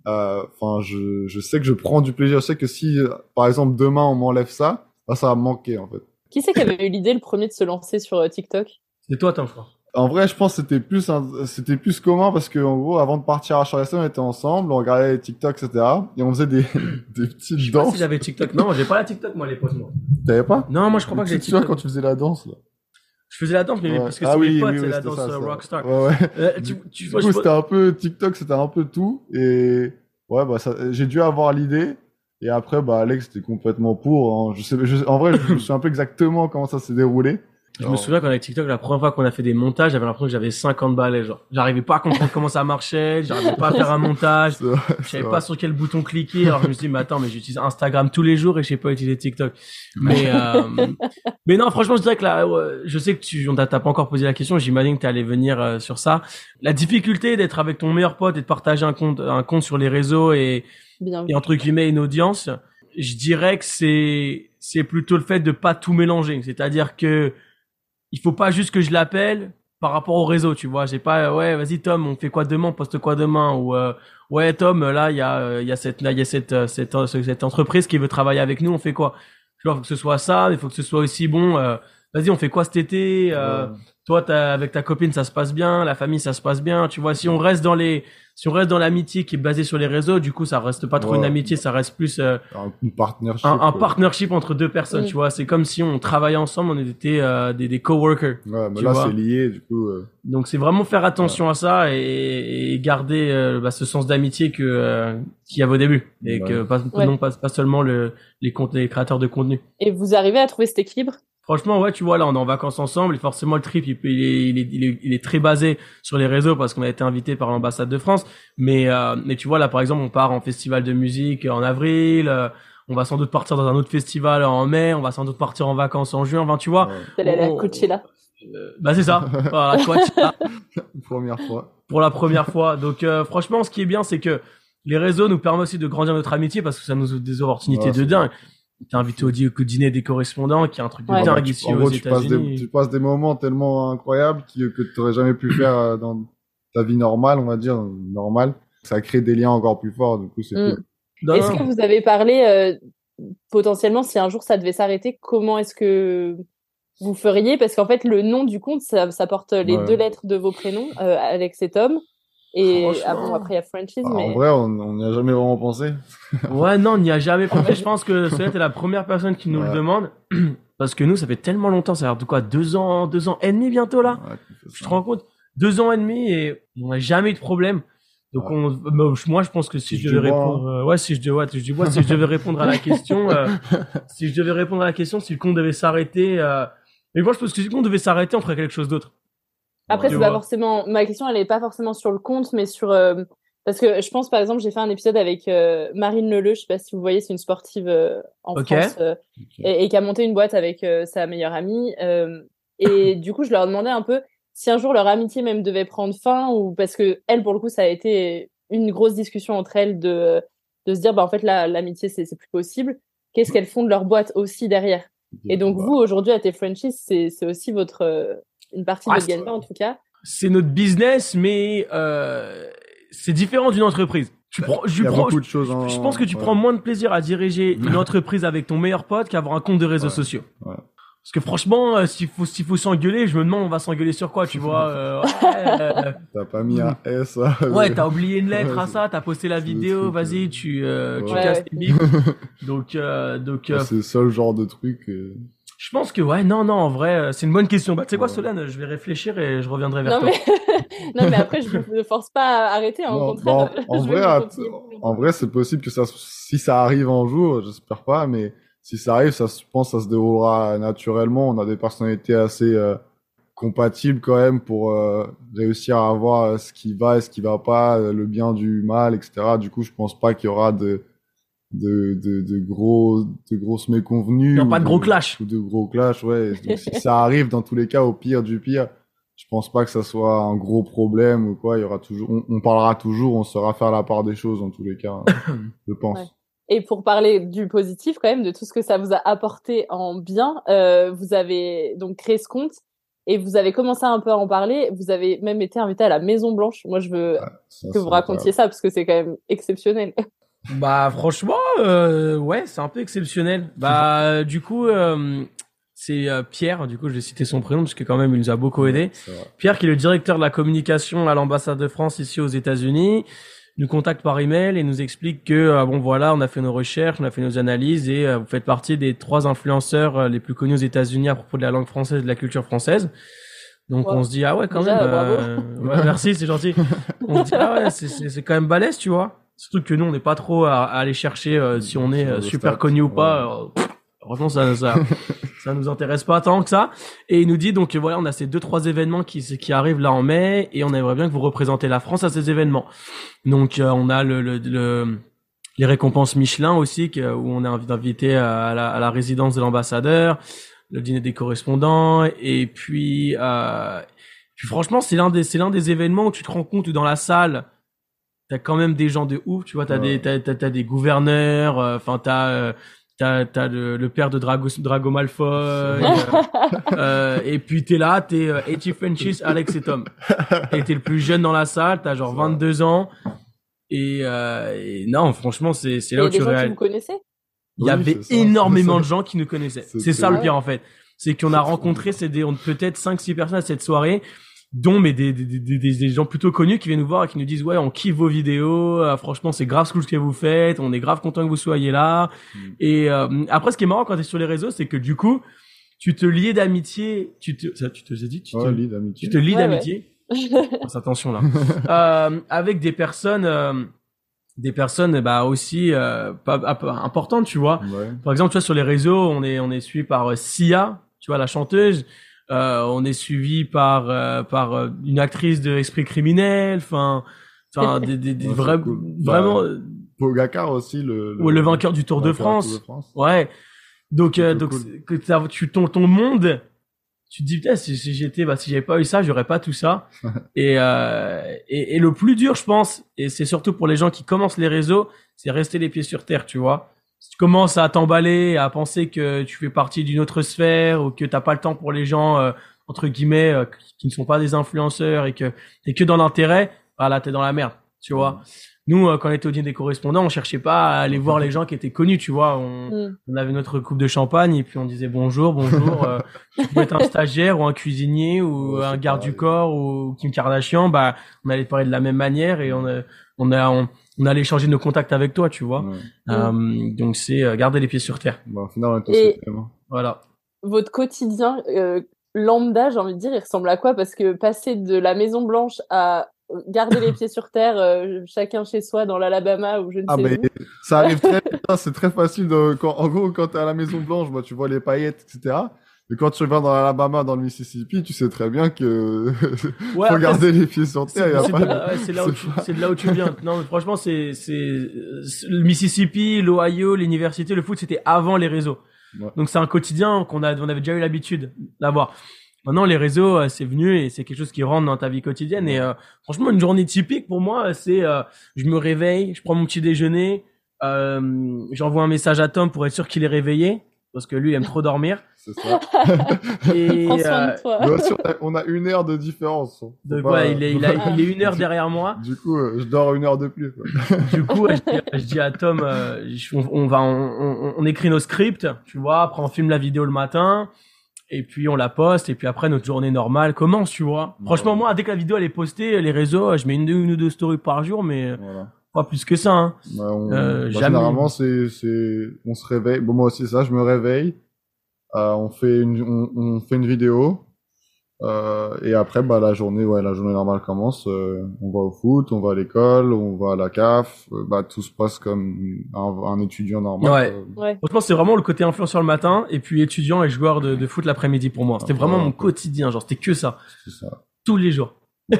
euh, Enfin, je, je sais que je prends du plaisir. Je sais que si, euh, par exemple, demain on m'enlève ça, bah, ça va me manquer en fait. Qui c'est qui avait eu l'idée le premier de se lancer sur euh, TikTok? C'est toi, Tom, je crois. En vrai, je pense que c'était plus un- c'était plus commun parce que en gros, avant de partir à Charleston, on était ensemble, on regardait les TikTok, etc. Et on faisait des, [LAUGHS] des petites Je sais pas danses. si j'avais TikTok. Non, j'ai pas la TikTok, moi, à l'époque, moi. T'avais pas? Non, moi, je crois pas que j'ai TikTok. quand tu faisais la danse là? Je faisais la danse, mais Ouais. parce que Ah c'est oui, mes potes, oui, c'est la danse ça, euh, ça. Rockstar. Ouais, ouais. Euh, tu, tu, Du vois, coup, je- c'était un peu TikTok, c'était un peu tout. Et ouais, bah, ça, j'ai dû avoir l'idée. Et après, bah, Alex était complètement pour. hein. Je sais, je- en vrai, je me [LAUGHS] souviens un peu exactement comment ça s'est déroulé. Je me souviens quand avec TikTok, la première fois qu'on a fait des montages, j'avais l'impression que j'avais 50 balais, genre. J'arrivais pas à comprendre comment ça marchait, j'arrivais pas à faire un [LAUGHS] montage, vrai, je savais pas sur quel bouton cliquer, alors je me suis dit, mais attends, mais j'utilise Instagram tous les jours et je sais pas utiliser TikTok. Mais, euh, mais non, franchement, je dirais que là, je sais que tu, on t'a pas encore posé la question, j'imagine que t'allais venir euh, sur ça. La difficulté d'être avec ton meilleur pote et de partager un compte, un compte sur les réseaux et, Bien et entre guillemets une audience, je dirais que c'est c'est plutôt le fait de pas tout mélanger. C'est-à-dire que il faut pas juste que je l'appelle par rapport au réseau, tu vois. J'ai pas ouais, vas-y Tom, on fait quoi demain, on poste quoi demain ou euh, ouais Tom, là il y a euh, il y a cette là il y a cette euh, cette euh, cette entreprise qui veut travailler avec nous, on fait quoi? Tu vois, faut que ce soit ça, il faut que ce soit aussi bon euh, vas-y, on fait quoi cet été euh, Ouais. toi t'as- avec ta copine ça se passe bien, la famille ça se passe bien, tu vois. Si on reste dans les si on reste dans l'amitié qui est basée sur les réseaux, du coup, ça reste pas trop Ouais. une amitié, ça reste plus euh, Un, une partnership. un, partnership entre deux personnes, tu vois. C'est comme si on travaillait ensemble, on était euh, des, des coworkers. Ouais, mais tu là, vois. c'est lié, du coup. euh, Donc c'est vraiment faire attention à ça et, et garder euh, bah, ce sens d'amitié que euh, qu'il y avait au début et Ouais. que pas, Ouais. non pas, pas seulement le, les comptes les créateurs de contenu. Et vous arrivez à trouver cet équilibre? Franchement, ouais, tu vois, là, on est en vacances ensemble et forcément, le trip, il, il, est, il, est, il, est, il est très basé sur les réseaux parce qu'on a été invité par l'ambassade de France. Mais, euh, mais tu vois, là, par exemple, on part en festival de musique en avril. euh, on va sans doute partir dans un autre festival en mai. On va sans doute partir en vacances en juin. Enfin, tu vois. ouais. À on- Coachella euh, bah, c'est ça. [LAUGHS] Voilà, Coachella [LAUGHS] première fois. pour la première fois. Donc, euh, franchement, ce qui est bien, c'est que les réseaux nous permettent aussi de grandir notre amitié parce que ça nous ouvre des opportunités Ouais, de c'est dingue. T'es invité au, dîner des correspondants, qui est un truc de Ouais. dingue Tu- ici en aux gros, tu passes, des, États-Unis. tu passes des moments tellement incroyables qui, que tu n'aurais jamais pu faire euh, dans ta vie normale, on va dire, normale. Ça crée des liens encore plus forts, du coup, c'est Mm. cool. Non, Est-ce que vous avez parlé euh, potentiellement si un jour ça devait s'arrêter, comment est-ce que vous feriez? Parce qu'en fait, le nom du compte, ça, ça porte les Ouais. deux lettres de vos prénoms, euh, Alex et Tom. Et ah bon, après il y a Franchise, Ah, mais En vrai, on on n'y a jamais vraiment pensé. [LAUGHS] Ouais, non, on n'y a jamais pensé. Je pense que Solette est la première personne qui nous le demande. [CLEARS THROAT] Parce que nous, ça fait tellement longtemps, ça a l'air de quoi Deux ans, deux ans et demi bientôt là? Ouais, Je te rends compte? Deux ans et demi et on n'a jamais eu de problème. Donc Ouais. on, bah, moi, je pense que si je devais répondre, euh, ouais, si je devais, ouais, touche du bois, si je devais répondre à la [LAUGHS] question, euh, si je devais répondre à la question, si le compte devait s'arrêter, euh, mais moi, je pense que si le compte devait s'arrêter, on ferait quelque chose d'autre. Après c'est pas forcément. Ma question, elle est pas forcément sur le compte, mais sur euh, parce que je pense par exemple, j'ai fait un épisode avec euh, Marine Leleu, je sais pas si vous voyez, c'est une sportive euh, en Ok. France euh, et, et qui a monté une boîte avec euh, sa meilleure amie. euh, et [COUGHS] du coup, je leur demandais un peu si un jour leur amitié même devait prendre fin ou parce que elle, pour le coup, ça a été une grosse discussion entre elles de de se dire bah en fait là l'amitié c'est c'est plus possible. Qu'est-ce qu'elles font de leur boîte aussi derrière? Et donc vous aujourd'hui à tes Frenchies, c'est c'est aussi votre euh, une partie de Ah, gagne-pain en tout cas. C'est notre business, mais euh, c'est différent d'une entreprise. Tu prends, je, Il y a prends- beaucoup de choses en... je pense que tu ouais. prends moins de plaisir à diriger [LAUGHS] une entreprise avec ton meilleur pote qu'avoir un compte de réseaux Ouais. sociaux. Ouais. Parce que franchement, euh, s'il faut s'il faut s'engueuler, je me demande on va s'engueuler sur quoi, tu [LAUGHS] vois euh, Ouais, T'as pas mis un S. euh, [LAUGHS] ouais, t'as oublié une lettre à ça, t'as posté la vidéo, vas-y, euh, tu euh, tu casses tes bips. Donc euh, donc euh, Ouais, C'est le seul genre de truc. Je pense que ouais, non, non, en vrai, euh, c'est une bonne question. Bah, tu sais quoi, Solène, je vais réfléchir et je reviendrai vers Non toi. mais... [LAUGHS] non mais après je ne force pas à arrêter, hein, au contraire. bon, en [LAUGHS] je vrai, en vrai, c'est possible que ça, si ça arrive un jour, j'espère pas, mais si ça arrive, ça, se- je pense, que ça se déroulera naturellement. On a des personnalités assez euh, compatibles quand même pour euh, réussir à voir euh, ce qui va et ce qui va pas, euh, le bien du mal, etc. Du coup, je pense pas qu'il y aura de de, de, de gros de grosses méconvenues Non, ou pas de gros clash. ou de gros clash ouais donc si ça arrive dans tous les cas au pire du pire je pense pas que ça soit un gros problème ou quoi il y aura toujours on, on parlera toujours on saura faire la part des choses dans tous les cas hein, [COUGHS] je pense Ouais. Et pour parler du positif quand même, de tout ce que ça vous a apporté en bien, euh, vous avez donc créé ce compte et vous avez commencé un peu à en parler. Vous avez même été invité à la Maison Blanche. Moi, je veux Ça, que vous racontiez ça parce que c'est quand même exceptionnel. Bah franchement, euh, ouais, c'est un peu exceptionnel. Bah du coup, euh, c'est euh, Pierre, du coup je vais citer son prénom parce que quand même il nous a beaucoup aidé. Pierre qui est le directeur de la communication à l'ambassade de France ici aux États-Unis, nous contacte par email et nous explique que euh, bon voilà, on a fait nos recherches, on a fait nos analyses et euh, vous faites partie des trois influenceurs euh, les plus connus aux États-Unis à propos de la langue française et de la culture française. Donc Wow. on se dit ah ouais quand Déjà, même. euh, [LAUGHS] ouais, merci, c'est gentil. On se dit ah ouais, c'est c'est c'est quand même balèze, tu vois. Surtout que nous on n'est pas trop à, à aller chercher euh, si on est euh, super stats, connu ou pas. euh, Franchement, ça, ça, [LAUGHS] ça nous intéresse pas tant que ça. Et il nous dit donc voilà, on a ces deux trois événements qui qui arrivent là en mai et on aimerait bien que vous représentez la France à ces événements. Donc euh, on a le, le, le- les récompenses Michelin aussi que- où on est invi- invité à la, à la résidence de l'ambassadeur, le dîner des correspondants et puis euh, puis franchement c'est l'un des c'est l'un des événements où tu te rends compte où dans la salle t'as quand même des gens de ouf tu vois t'as Ouais. des t'as, t'as, t'as des gouverneurs euh, enfin t'as euh, t'as t'as le, le père de Drago Drago Malfoy euh, euh, et puis t'es là t'es euh, 80 Frenchies Alex et Tom. [LAUGHS] Et t'es le plus jeune dans la salle t'as genre 22 ans. Et, euh, et non franchement c'est c'est là a où des tu gens qui connaissaient. Il y Oui, avait ça, énormément de gens qui nous connaissaient. C'est C'est ça le pire en fait. C'est qu'on a rencontré c'est des on- peut-être 5 6 personnes à cette soirée dont mais des, des, des, des, gens plutôt connus qui viennent nous voir et qui nous disent ouais on kiffe vos vidéos euh, franchement c'est grave cool ce que vous faites on est grave content que vous soyez là. Mm. et euh, après ce qui est marrant quand t'es sur les réseaux c'est que du coup tu te lies d'amitié tu te ça tu te j'ai dit tu te, ouais, lit d'amitié. tu te lies Ouais, d'amitié? Fais [LAUGHS] attention là. [LAUGHS] Euh, avec des personnes euh, des personnes bah aussi euh, pas, pas- importantes tu vois. Ouais. Par exemple, tu vois, sur les réseaux, on est, on est suivi par euh, Sia, tu vois, la chanteuse. Euh, on est suivi par, euh, par euh, une actrice de Esprit criminel. Enfin, enfin, [LAUGHS] des, des, des Ouais, vrais- cool. vraiment, Bah, euh, Pogacar aussi le ouais, le vainqueur du Tour de France. Tour de France. Ouais. Donc, euh, donc, cool. que tu, ton, ton monde, tu te dis, putain, si, si j'étais, bah, si j'avais pas eu ça, j'aurais pas tout ça. [LAUGHS] et, euh, et, et le plus dur, je pense, et c'est surtout pour les gens qui commencent les réseaux, c'est rester les pieds sur terre, tu vois. Si tu commences à t'emballer, à penser que tu fais partie d'une autre sphère ou que t'as pas le temps pour les gens, euh, entre guillemets, euh, qui- ne sont pas des influenceurs et que t'es que dans l'intérêt, bah là, t'es dans la merde, tu vois. Nous, euh, quand on était au dîner des correspondants, on cherchait pas à aller voir les gens qui étaient connus, tu vois. On, Mm. on avait notre coupe de champagne et puis on disait bonjour, bonjour. euh, [LAUGHS] tu peux être un stagiaire ou un cuisinier ou Ouais, un garde du corps ou Kim Kardashian, bah on allait parler de la même manière et on a, on a on, on allait échanger nos contacts avec toi, tu vois. Ouais. Euh, donc c'est euh, garder les pieds sur terre. Au final, on est tous Et-. Voilà. Votre quotidien euh, lambda, j'ai envie de dire, il ressemble à quoi? Parce que passer de la Maison Blanche à garder les pieds sur terre, euh, chacun chez soi dans l'Alabama ou je ne Ah sais mais où. ça arrive [LAUGHS] très hein, c'est très facile de quand en gros quand t'es à la Maison Blanche, bah tu vois les paillettes etc. Mais quand tu vas dans l'Alabama, dans le Mississippi, tu sais très bien que [LAUGHS] Ouais, faut garder les pieds sur terre. C'est pas ouais, là, où tu- pas- là où tu viens. Non, mais franchement, c'est le Mississippi, l'Ohio, l'université, le foot, c'était avant les réseaux. Ouais. Donc c'est un quotidien qu'on a, on avait déjà eu l'habitude d'avoir. Maintenant, les réseaux, euh, c'est venu et c'est quelque chose qui rentre dans ta vie quotidienne. Et euh, franchement, une journée typique pour moi, c'est euh, je me réveille, je prends mon petit déjeuner, euh, j'envoie un message à Tom pour être sûr qu'il est réveillé parce que lui il aime trop dormir. [LAUGHS] C'est ça. [LAUGHS] Et euh, de aussi, on a- on a une heure de différence. Pas- ouais, il est, il, a- [LAUGHS] il est une heure derrière moi. Du coup, euh, je dors une heure de plus. quoi. du coup, je dis, je dis à Tom, euh, je- on, on va, on, on- on écrit nos scripts, tu vois. Après, on filme la vidéo le matin, et puis on la poste, et puis après notre journée normale commence, tu vois. Franchement, moi, dès que la vidéo elle est postée, les réseaux, je mets une, une ou deux stories par jour, mais Voilà. Pas plus que ça. Hein. Bah, on- Euh, bah, jamais. Généralement, c'est, c'est, on se réveille. Bon, moi aussi, ça, je me réveille. Euh, on fait une, on, on fait une vidéo. Euh, et après, bah, la journée, ouais, la journée normale commence. Euh, on va au foot, on va à l'école, on va à la CAF. Euh, bah, tout se passe comme un, un étudiant normal. Ouais. Euh, Ouais. Franchement, c'est vraiment le côté influenceur le matin et puis étudiant et joueur de, de foot l'après-midi pour moi. C'était vraiment Ouais. mon quotidien, genre c'était que ça, c'est ça. tous les jours. [LAUGHS]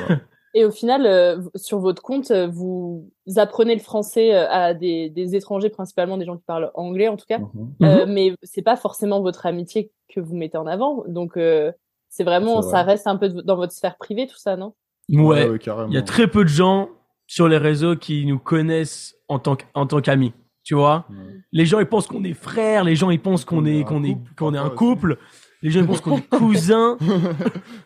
Et au final, euh, sur votre compte, euh, vous apprenez le français euh, à des, des étrangers, principalement des gens qui parlent anglais en tout cas. Mhm. Euh, mais c'est pas forcément votre amitié que vous mettez en avant. Donc euh, c'est vraiment, vrai. ça reste un peu de- dans votre sphère privée tout ça, non? Ouais. Il y a très peu de gens sur les réseaux qui nous connaissent en tant qu'- en tant qu'amis. Tu vois, Ouais. les gens ils pensent qu'on est frères, les gens ils pensent qu'on On est qu'on est qu'on est un couple, les gens pensent qu'on est [LAUGHS] cousins.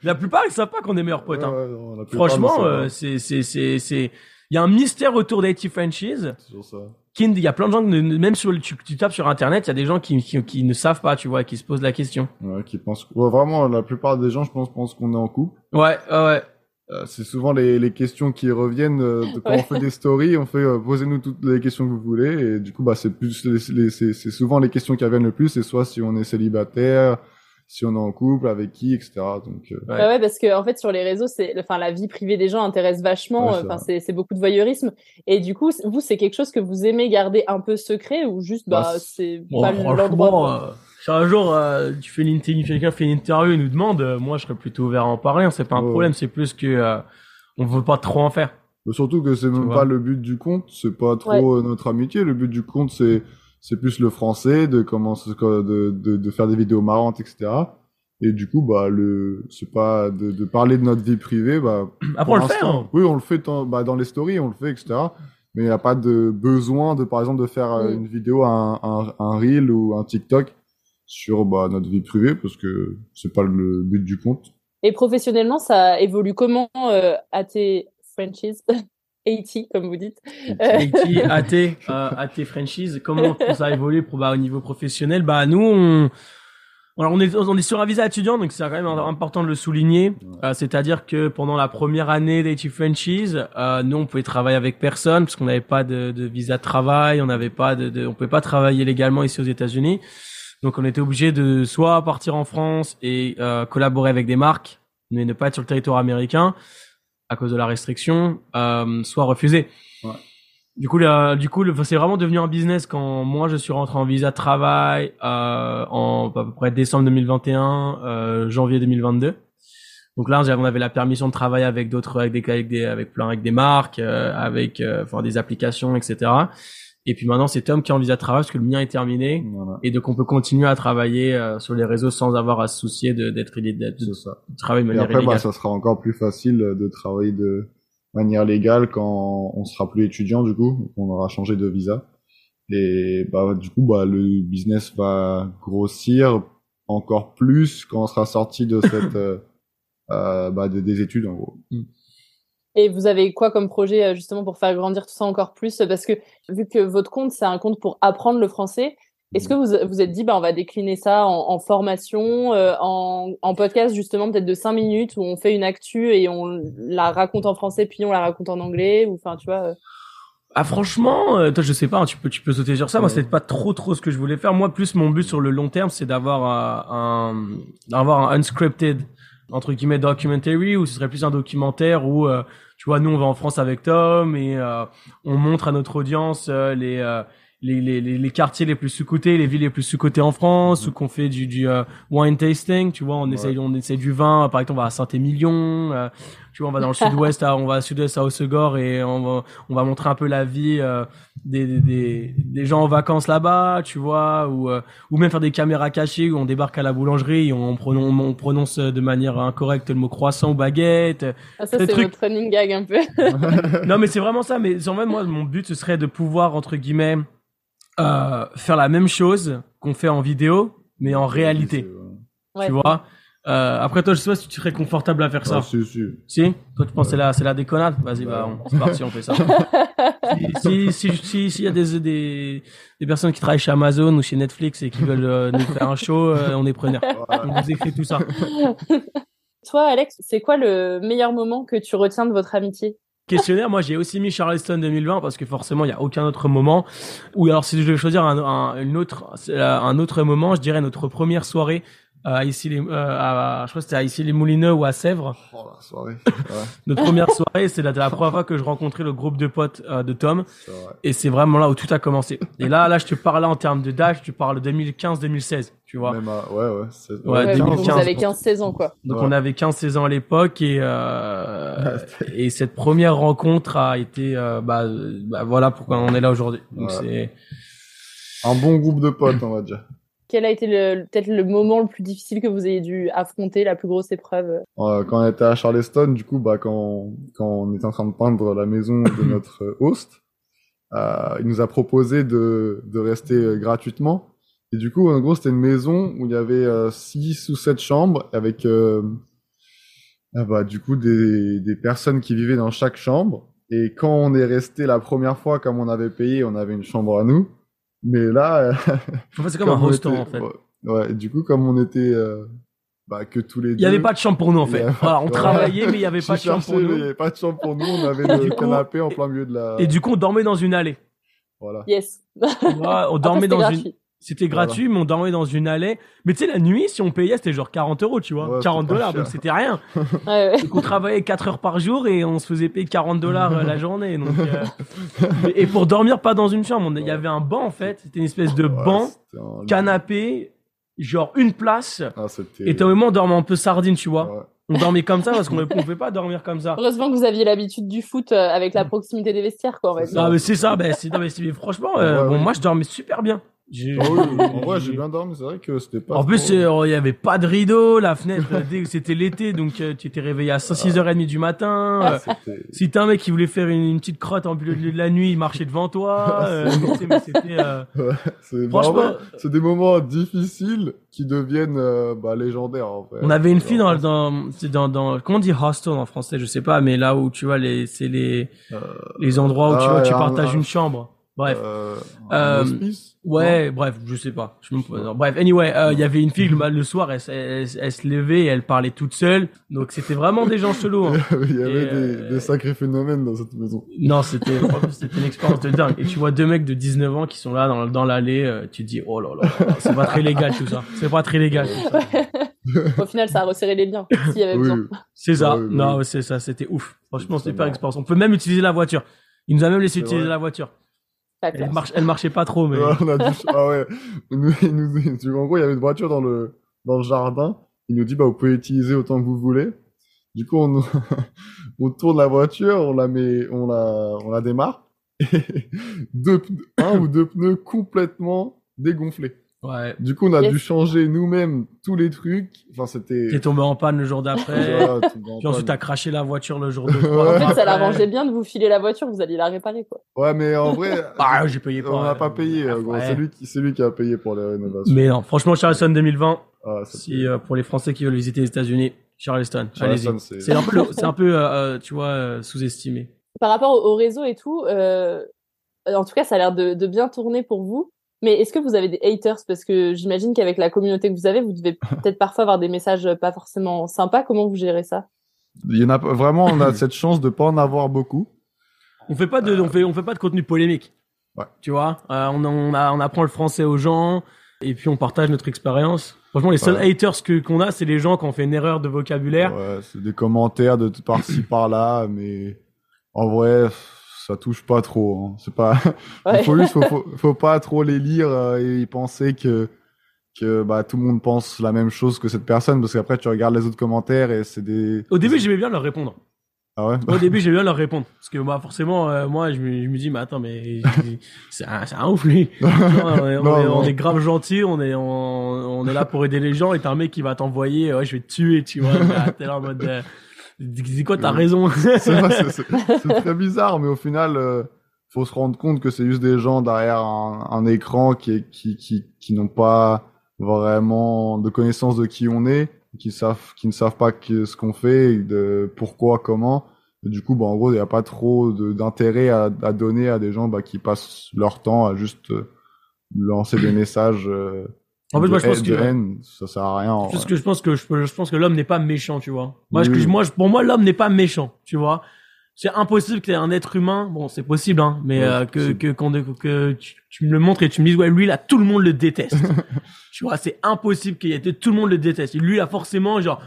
La plupart ils savent pas qu'on est meilleurs potes. Hein. ouais, non, la plupart Franchement, euh, c'est c'est c'est c'est il y a un mystère autour d'IT Franchise. C'est toujours ça. qui il y a plein de gens ne- même sur le- tu, tu tapes sur internet, il y a des gens qui, qui qui ne savent pas, tu vois, qui se posent la question. Ouais, qui pensent. Ouais, vraiment, la plupart des gens, je pense, pensent qu'on est en couple. Ouais, ouais, ouais. Euh, c'est souvent les, les questions qui reviennent euh, quand Ouais. on fait des stories, on fait euh, posez-nous toutes les questions que vous voulez et du coup bah c'est plus les, les- c'est c'est souvent les questions qui reviennent le plus, c'est soit si on est célibataire, si on est en couple, avec qui, etc. Donc euh, Ouais. Ouais. ouais, parce que en fait sur les réseaux, c'est, enfin la vie privée des gens intéresse vachement. Ouais, euh, c'est Enfin c'est c'est beaucoup de voyeurisme. Et du coup, vous c'est quelque chose que vous aimez garder un peu secret ou juste bah, Bah, c'est Bon, pas l'endroit. euh, si un jour euh, tu fais une interview, quelqu'un fait une interview et nous demande, euh, moi je serais plutôt ouvert à en parler. hein, c'est pas un Ouais. problème, c'est plus que euh, on veut pas trop en faire. mais surtout que c'est même vois. pas le but du compte, c'est pas trop notre amitié. Le but du compte c'est c'est plus le français, de commencer de, de de faire des vidéos marrantes, etc. Et du coup bah le c'est pas de, de parler de notre vie privée bah Après [CLEARS THROAT] Pour on le fait. hein. Oui, on le fait dans, bah, dans les stories, on le fait, etc. Mais il n'y a pas de besoin de, par exemple, de faire euh, Mm. une vidéo, un, un, un reel ou un TikTok sur bah, notre vie privée parce que c'est pas le but du compte. Et professionnellement, ça évolue comment euh, à tes franchises? [LAUGHS] 80 comme vous dites. Euh, IT, AT, [LAUGHS] euh, AT franchise, comment ça évolue pour, bah, au niveau professionnel? Bah nous, on, alors on est on est sur un visa étudiant, donc c'est quand même important de le souligner. Euh, C'est-à-dire que pendant la première année d'AT franchise, euh, nous on pouvait travailler avec personne parce qu'on n'avait pas de, de visa de travail, on n'avait pas de, de, on pouvait pas travailler légalement ici aux États-Unis. Donc on était obligé de soit partir en France et euh, collaborer avec des marques, mais ne pas être sur le territoire américain à cause de la restriction, euh, soit refuser. Ouais. Du coup, là, du coup, c'est vraiment devenu un business quand moi je suis rentré en visa de travail euh, en à peu près décembre 2021, euh, janvier 2022. Donc là, on avait la permission de travailler avec d'autres, avec des, avec des, avec plein, avec des marques, euh, avec, euh, enfin, des applications, etc. Et puis maintenant, c'est Tom qui en visa de travail parce que le mien est terminé. Voilà. Et donc, on peut continuer à travailler euh, sur les réseaux sans avoir à se soucier d'être, illé- d'être- de, de travailler de Et manière après, bah, illégale. ça sera encore plus facile de travailler de manière légale quand on sera plus étudiant, du coup, on aura changé de visa. Et bah, du coup, bah, le business va grossir encore plus quand on sera sorti de cette, [LAUGHS] euh, euh, bah, des- des études, en gros. Et vous avez quoi comme projet euh, justement pour faire grandir tout ça encore plus? Parce que vu que votre compte, c'est un compte pour apprendre le français, est-ce que vous vous êtes dit, bah, on va décliner ça en, en formation, euh, en, en podcast justement peut-être de 5 minutes où on fait une actu et on la raconte en français puis on la raconte en anglais ou enfin tu vois euh, Ah franchement, euh, toi je sais pas, hein, tu peux tu peux sauter sur ça. Moi c'est pas trop trop ce que je voulais faire. Moi plus mon but sur le long terme c'est d'avoir euh, un d'avoir un unscripted entre guillemets documentary ou ce serait plus un documentaire où euh, tu vois nous on va en France avec Tom et euh, on montre à notre audience euh, les euh, les, les, les, quartiers les plus sous-cotés, les villes les plus sous-cotées en France, ou qu'on fait du, du euh, wine tasting, tu vois, on essaye, on essaye du vin, par exemple, on va à Saint-Émilion, euh, tu vois, on va dans le sud-ouest, à- on va à sud-ouest à Hossegor et on va, on va montrer un peu la vie euh, des, des, des, gens en vacances là-bas, tu vois, ou, euh, ou même faire des caméras cachées où on débarque à la boulangerie et on prononce, on prononce de manière incorrecte le mot croissant ou baguette. ah, ça c'est trucs- votre running gag un peu. [LAUGHS] non, mais c'est vraiment ça. Mais en fait, moi, mon but, ce serait de pouvoir, entre guillemets, euh, faire la même chose qu'on fait en vidéo, mais en réalité. Ouais. Tu vois? Euh, Après, toi, je sais pas si tu serais confortable à faire ça. Ah, si, si. Si? Toi, tu penses que c'est la, c'est la déconnade? Vas-y, bah, on- c'est parti, on fait ça. [LAUGHS] si, si, si, si, s'il y a des, des, des personnes qui travaillent chez Amazon ou chez Netflix et qui veulent euh, nous faire un show, euh, on est preneurs. On vous écrit tout ça. [LAUGHS] Toi, Alex, c'est quoi le meilleur moment que tu retiens de votre amitié? Questionnaire, moi j'ai aussi mis Charleston 2020 parce que forcément il y a aucun autre moment. Ou alors si je devais choisir un, un, une autre, un autre moment, je dirais notre première soirée à ici les, euh, à, je crois que c'était à ici les Moulineux ou à Sèvres. Oh la soirée. Ouais. [LAUGHS] Notre première soirée, c'est la, la première fois que je rencontrais le groupe de potes euh, de Tom. Et c'est vraiment là où tout a commencé. Et là, là, je te parle là en termes de d'âge, tu parles 2015-2016, tu vois. Même à- ouais, ouais. Ouais, Ouais, 2015. Vous avez 15-16 ans, quoi. Donc Ouais. on avait 15-16 ans à l'époque et euh, [LAUGHS] et cette première rencontre a été euh, bah, euh, bah voilà pourquoi on est là aujourd'hui. Donc Ouais. c'est Un bon groupe de potes, on va dire. Quel a été peut-être le moment le plus difficile que vous ayez dû affronter, la plus grosse épreuve? Euh, quand on était à Charleston, du coup, bah, quand, quand on était en train de peindre la maison de [COUGHS] notre euh, host, euh, il nous a proposé de, de rester gratuitement. Et du coup, en gros, c'était une maison où il y avait euh, six ou sept chambres avec, ah bah, du coup, des, des personnes qui vivaient dans chaque chambre. Et quand on est resté la première fois, comme on avait payé, on avait une chambre à nous. Mais là, euh, en fait, c'est comme un hostel était- en fait. Ouais, du coup, comme on était euh, bah, que tous les deux. Il y avait pas de chambre pour nous en fait. avait- Voilà, on travaillait mais il y avait pas de chambre pour mais Il nous. n'y avait pas de chambre pour nous. On avait [LAUGHS] le coup, canapé en plein milieu de la. Et du coup, on dormait dans une allée. Voilà. Yes. On dormait dans gratuit. une c'était gratuit, mais on dormait dans une allée. Mais tu sais, la nuit, si on payait, c'était genre 40 euros, tu vois. Ouais, 40 c'était pas dollars, donc c'était rien. [LAUGHS] Ouais, ouais. Donc on travaillait 4 heures par jour et on se faisait payer 40 dollars la journée. Donc, euh, [LAUGHS] Et pour dormir pas dans une chambre, il y avait un banc en fait. C'était une espèce de Ouais, banc, un- canapé, genre une place. Ah, c'était. Et t'as moment on dormait un peu sardine, tu vois. Ouais. On dormait comme ça parce qu'on ne pouvait pas dormir comme ça. Heureusement que vous aviez l'habitude du foot euh, avec la proximité des vestiaires, quoi, dire. Non mais c'est ça, ben, c'est, non, mais c'est- mais franchement, euh, Ouais, bon, ouais. moi je dormais super bien. J'ai- Ah oui, en vrai, j'ai bien dormi. C'est vrai que c'était pas. En plus, trop- euh, il y avait pas de rideau, la fenêtre, euh, dès que c'était l'été, donc euh, tu étais réveillé à 6h30 du matin. euh, C'était- si t'as un mec qui voulait faire une, une petite crotte en milieu de la nuit, il marchait devant toi. [LAUGHS] euh, mais tu sais, mais c'était, euh, [LAUGHS] Ouais, c'est Franchement- c'est des moments difficiles qui deviennent euh, bah, légendaires en vrai. On avait une fille dans, dans, c'est dans, dans, comment on dit hostel en français, je sais pas, mais là où tu vois les, c'est les, les endroits où tu ah, vois, tu un- partages un- une chambre. Bref. Euh, Euh, Ouais, bref, je sais pas. Je me... non, Bref, anyway, euh, il y avait une fille le, le soir, elle, elle, elle se levait elle parlait toute seule. Donc c'était vraiment des gens chelous. hein. [LAUGHS] Il y avait des, euh, des sacrés phénomènes dans cette maison. Non, c'était une expérience de dingue. Et tu vois deux mecs de 19 ans qui sont là dans, dans l'allée, euh, tu te dis oh là là, c'est pas très légal tout ça. C'est pas très légal. Tout ça. Au final, ça a resserré les liens, s'il y avait Oui, besoin. oui. C'est ça. Ouais, ouais, non, c'est ça, c'était ouf. Franchement, super expérience. On peut même utiliser la voiture. Il nous a même laissé utiliser vrai. la voiture. Pas Elle, marche, elle marchait pas trop, mais. Ouais, on a dû- Ah ouais. Nous, il nous- tu vois, en gros, il y avait une voiture dans le, dans le jardin. Il nous dit, bah, vous pouvez utiliser autant que vous voulez. Du coup, on, [LAUGHS] on tourne la voiture, on la met, on la, on la démarre. Et [LAUGHS] deux, un ou deux pneus complètement dégonflés. Ouais. Du coup, on a Yes. dû changer nous-mêmes tous les trucs. Enfin, c'était. T'es tombé en panne le jour d'après. [LAUGHS] Puis ensuite, t'as craché la voiture le jour de Ouais. En fait, ça l'arrangeait bien de vous filer la voiture, vous alliez la réparer, quoi. Ouais, mais en vrai, [LAUGHS] Ah, j'ai payé pas. on n'a euh, pas payé. euh, ouais. C'est lui qui, c'est lui qui a payé pour les rénovations. Mais non, franchement, Charleston 2020, Ah, si euh, pour les Français qui veulent visiter les États-Unis, Charleston, Charleston, allez-y. c'est- un peu, [LAUGHS] c'est un peu, euh, euh, tu vois, euh, sous-estimé. Par rapport au, au réseau et tout, euh, en tout cas, ça a l'air de, de bien tourner pour vous. Mais est-ce que vous avez des haters? Parce que j'imagine qu'avec la communauté que vous avez, vous devez [LAUGHS] peut-être parfois avoir des messages pas forcément sympas. Comment vous gérez ça? Il y en a vraiment, on a [LAUGHS] cette chance de pas en avoir beaucoup. On fait pas de, on fait, on fait pas de contenu polémique. Ouais. Tu vois, Euh, on, on, a- on apprend le français aux gens et puis on partage notre expérience. Franchement, les seuls Ouais. haters que qu'on a, c'est les gens qui ont fait une erreur de vocabulaire. Ouais, c'est des commentaires de par-ci par-là, mais en vrai, ça touche pas trop. hein. C'est pas. Ouais. [LAUGHS] faut juste, faut, faut, [LAUGHS] faut pas trop les lire euh, et y penser que que bah tout le monde pense la même chose que cette personne, parce qu'après tu regardes les autres commentaires et c'est des. Au début, j'aimais bien leur répondre. Ah ouais? Au début, [LAUGHS] j'aimais bien leur répondre. Parce que moi, forcément, euh, moi, je me, je me dis, mais attends, mais c'est un, c'est un ouf, lui. On, est, on Non, est- non. on est grave gentil, on est, on, on est là pour aider les gens, et t'as un mec qui va t'envoyer, ouais, je vais te tuer, tu vois. Bah, T'es là en mode, euh, dis quoi, t'as Oui. raison. [LAUGHS] [LAUGHS] c'est très bizarre, mais au final, euh, faut se rendre compte que c'est juste des gens derrière un, un écran qui, qui, qui, qui n'ont pas vraiment de connaissance de qui on est, qui savent, qui ne savent pas que- ce qu'on fait, de pourquoi, comment. Et du coup, bah, en gros, il n'y a pas trop d'intérêt à, à donner à des gens bah, qui passent leur temps à juste euh, lancer des messages. euh, En fait, de moi, je pense haine- que- de haine, ça sert à rien. en Parce que je pense que je, je pense que l'homme n'est pas méchant, tu vois. Moi, Oui, je, moi, je- pour moi, l'homme n'est pas méchant, tu vois. c'est impossible que t'aies un être humain. Bon, c'est possible, hein, mais Ouais, euh, que que qu'on que tu, tu me le montres et tu me dises ouais, lui là, tout le monde le déteste. [LAUGHS] tu vois, c'est impossible qu'il y ait tout le monde le déteste. Et lui a forcément genre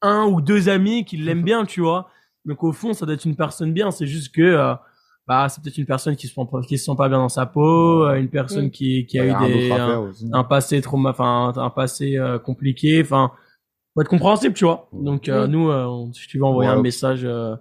un ou deux amis qui l'aiment [LAUGHS] bien, tu vois. Donc au fond, ça doit être une personne bien. C'est juste que euh, bah c'est peut-être une personne qui se sent pas- qui se sent pas bien dans sa peau, euh, une personne qui qui a eu des un, un passé trauma, enfin un, passé euh, compliqué, enfin faut être compréhensible, tu vois. Donc euh, nous, euh, on- si tu veux envoyer Ouais. un message, euh,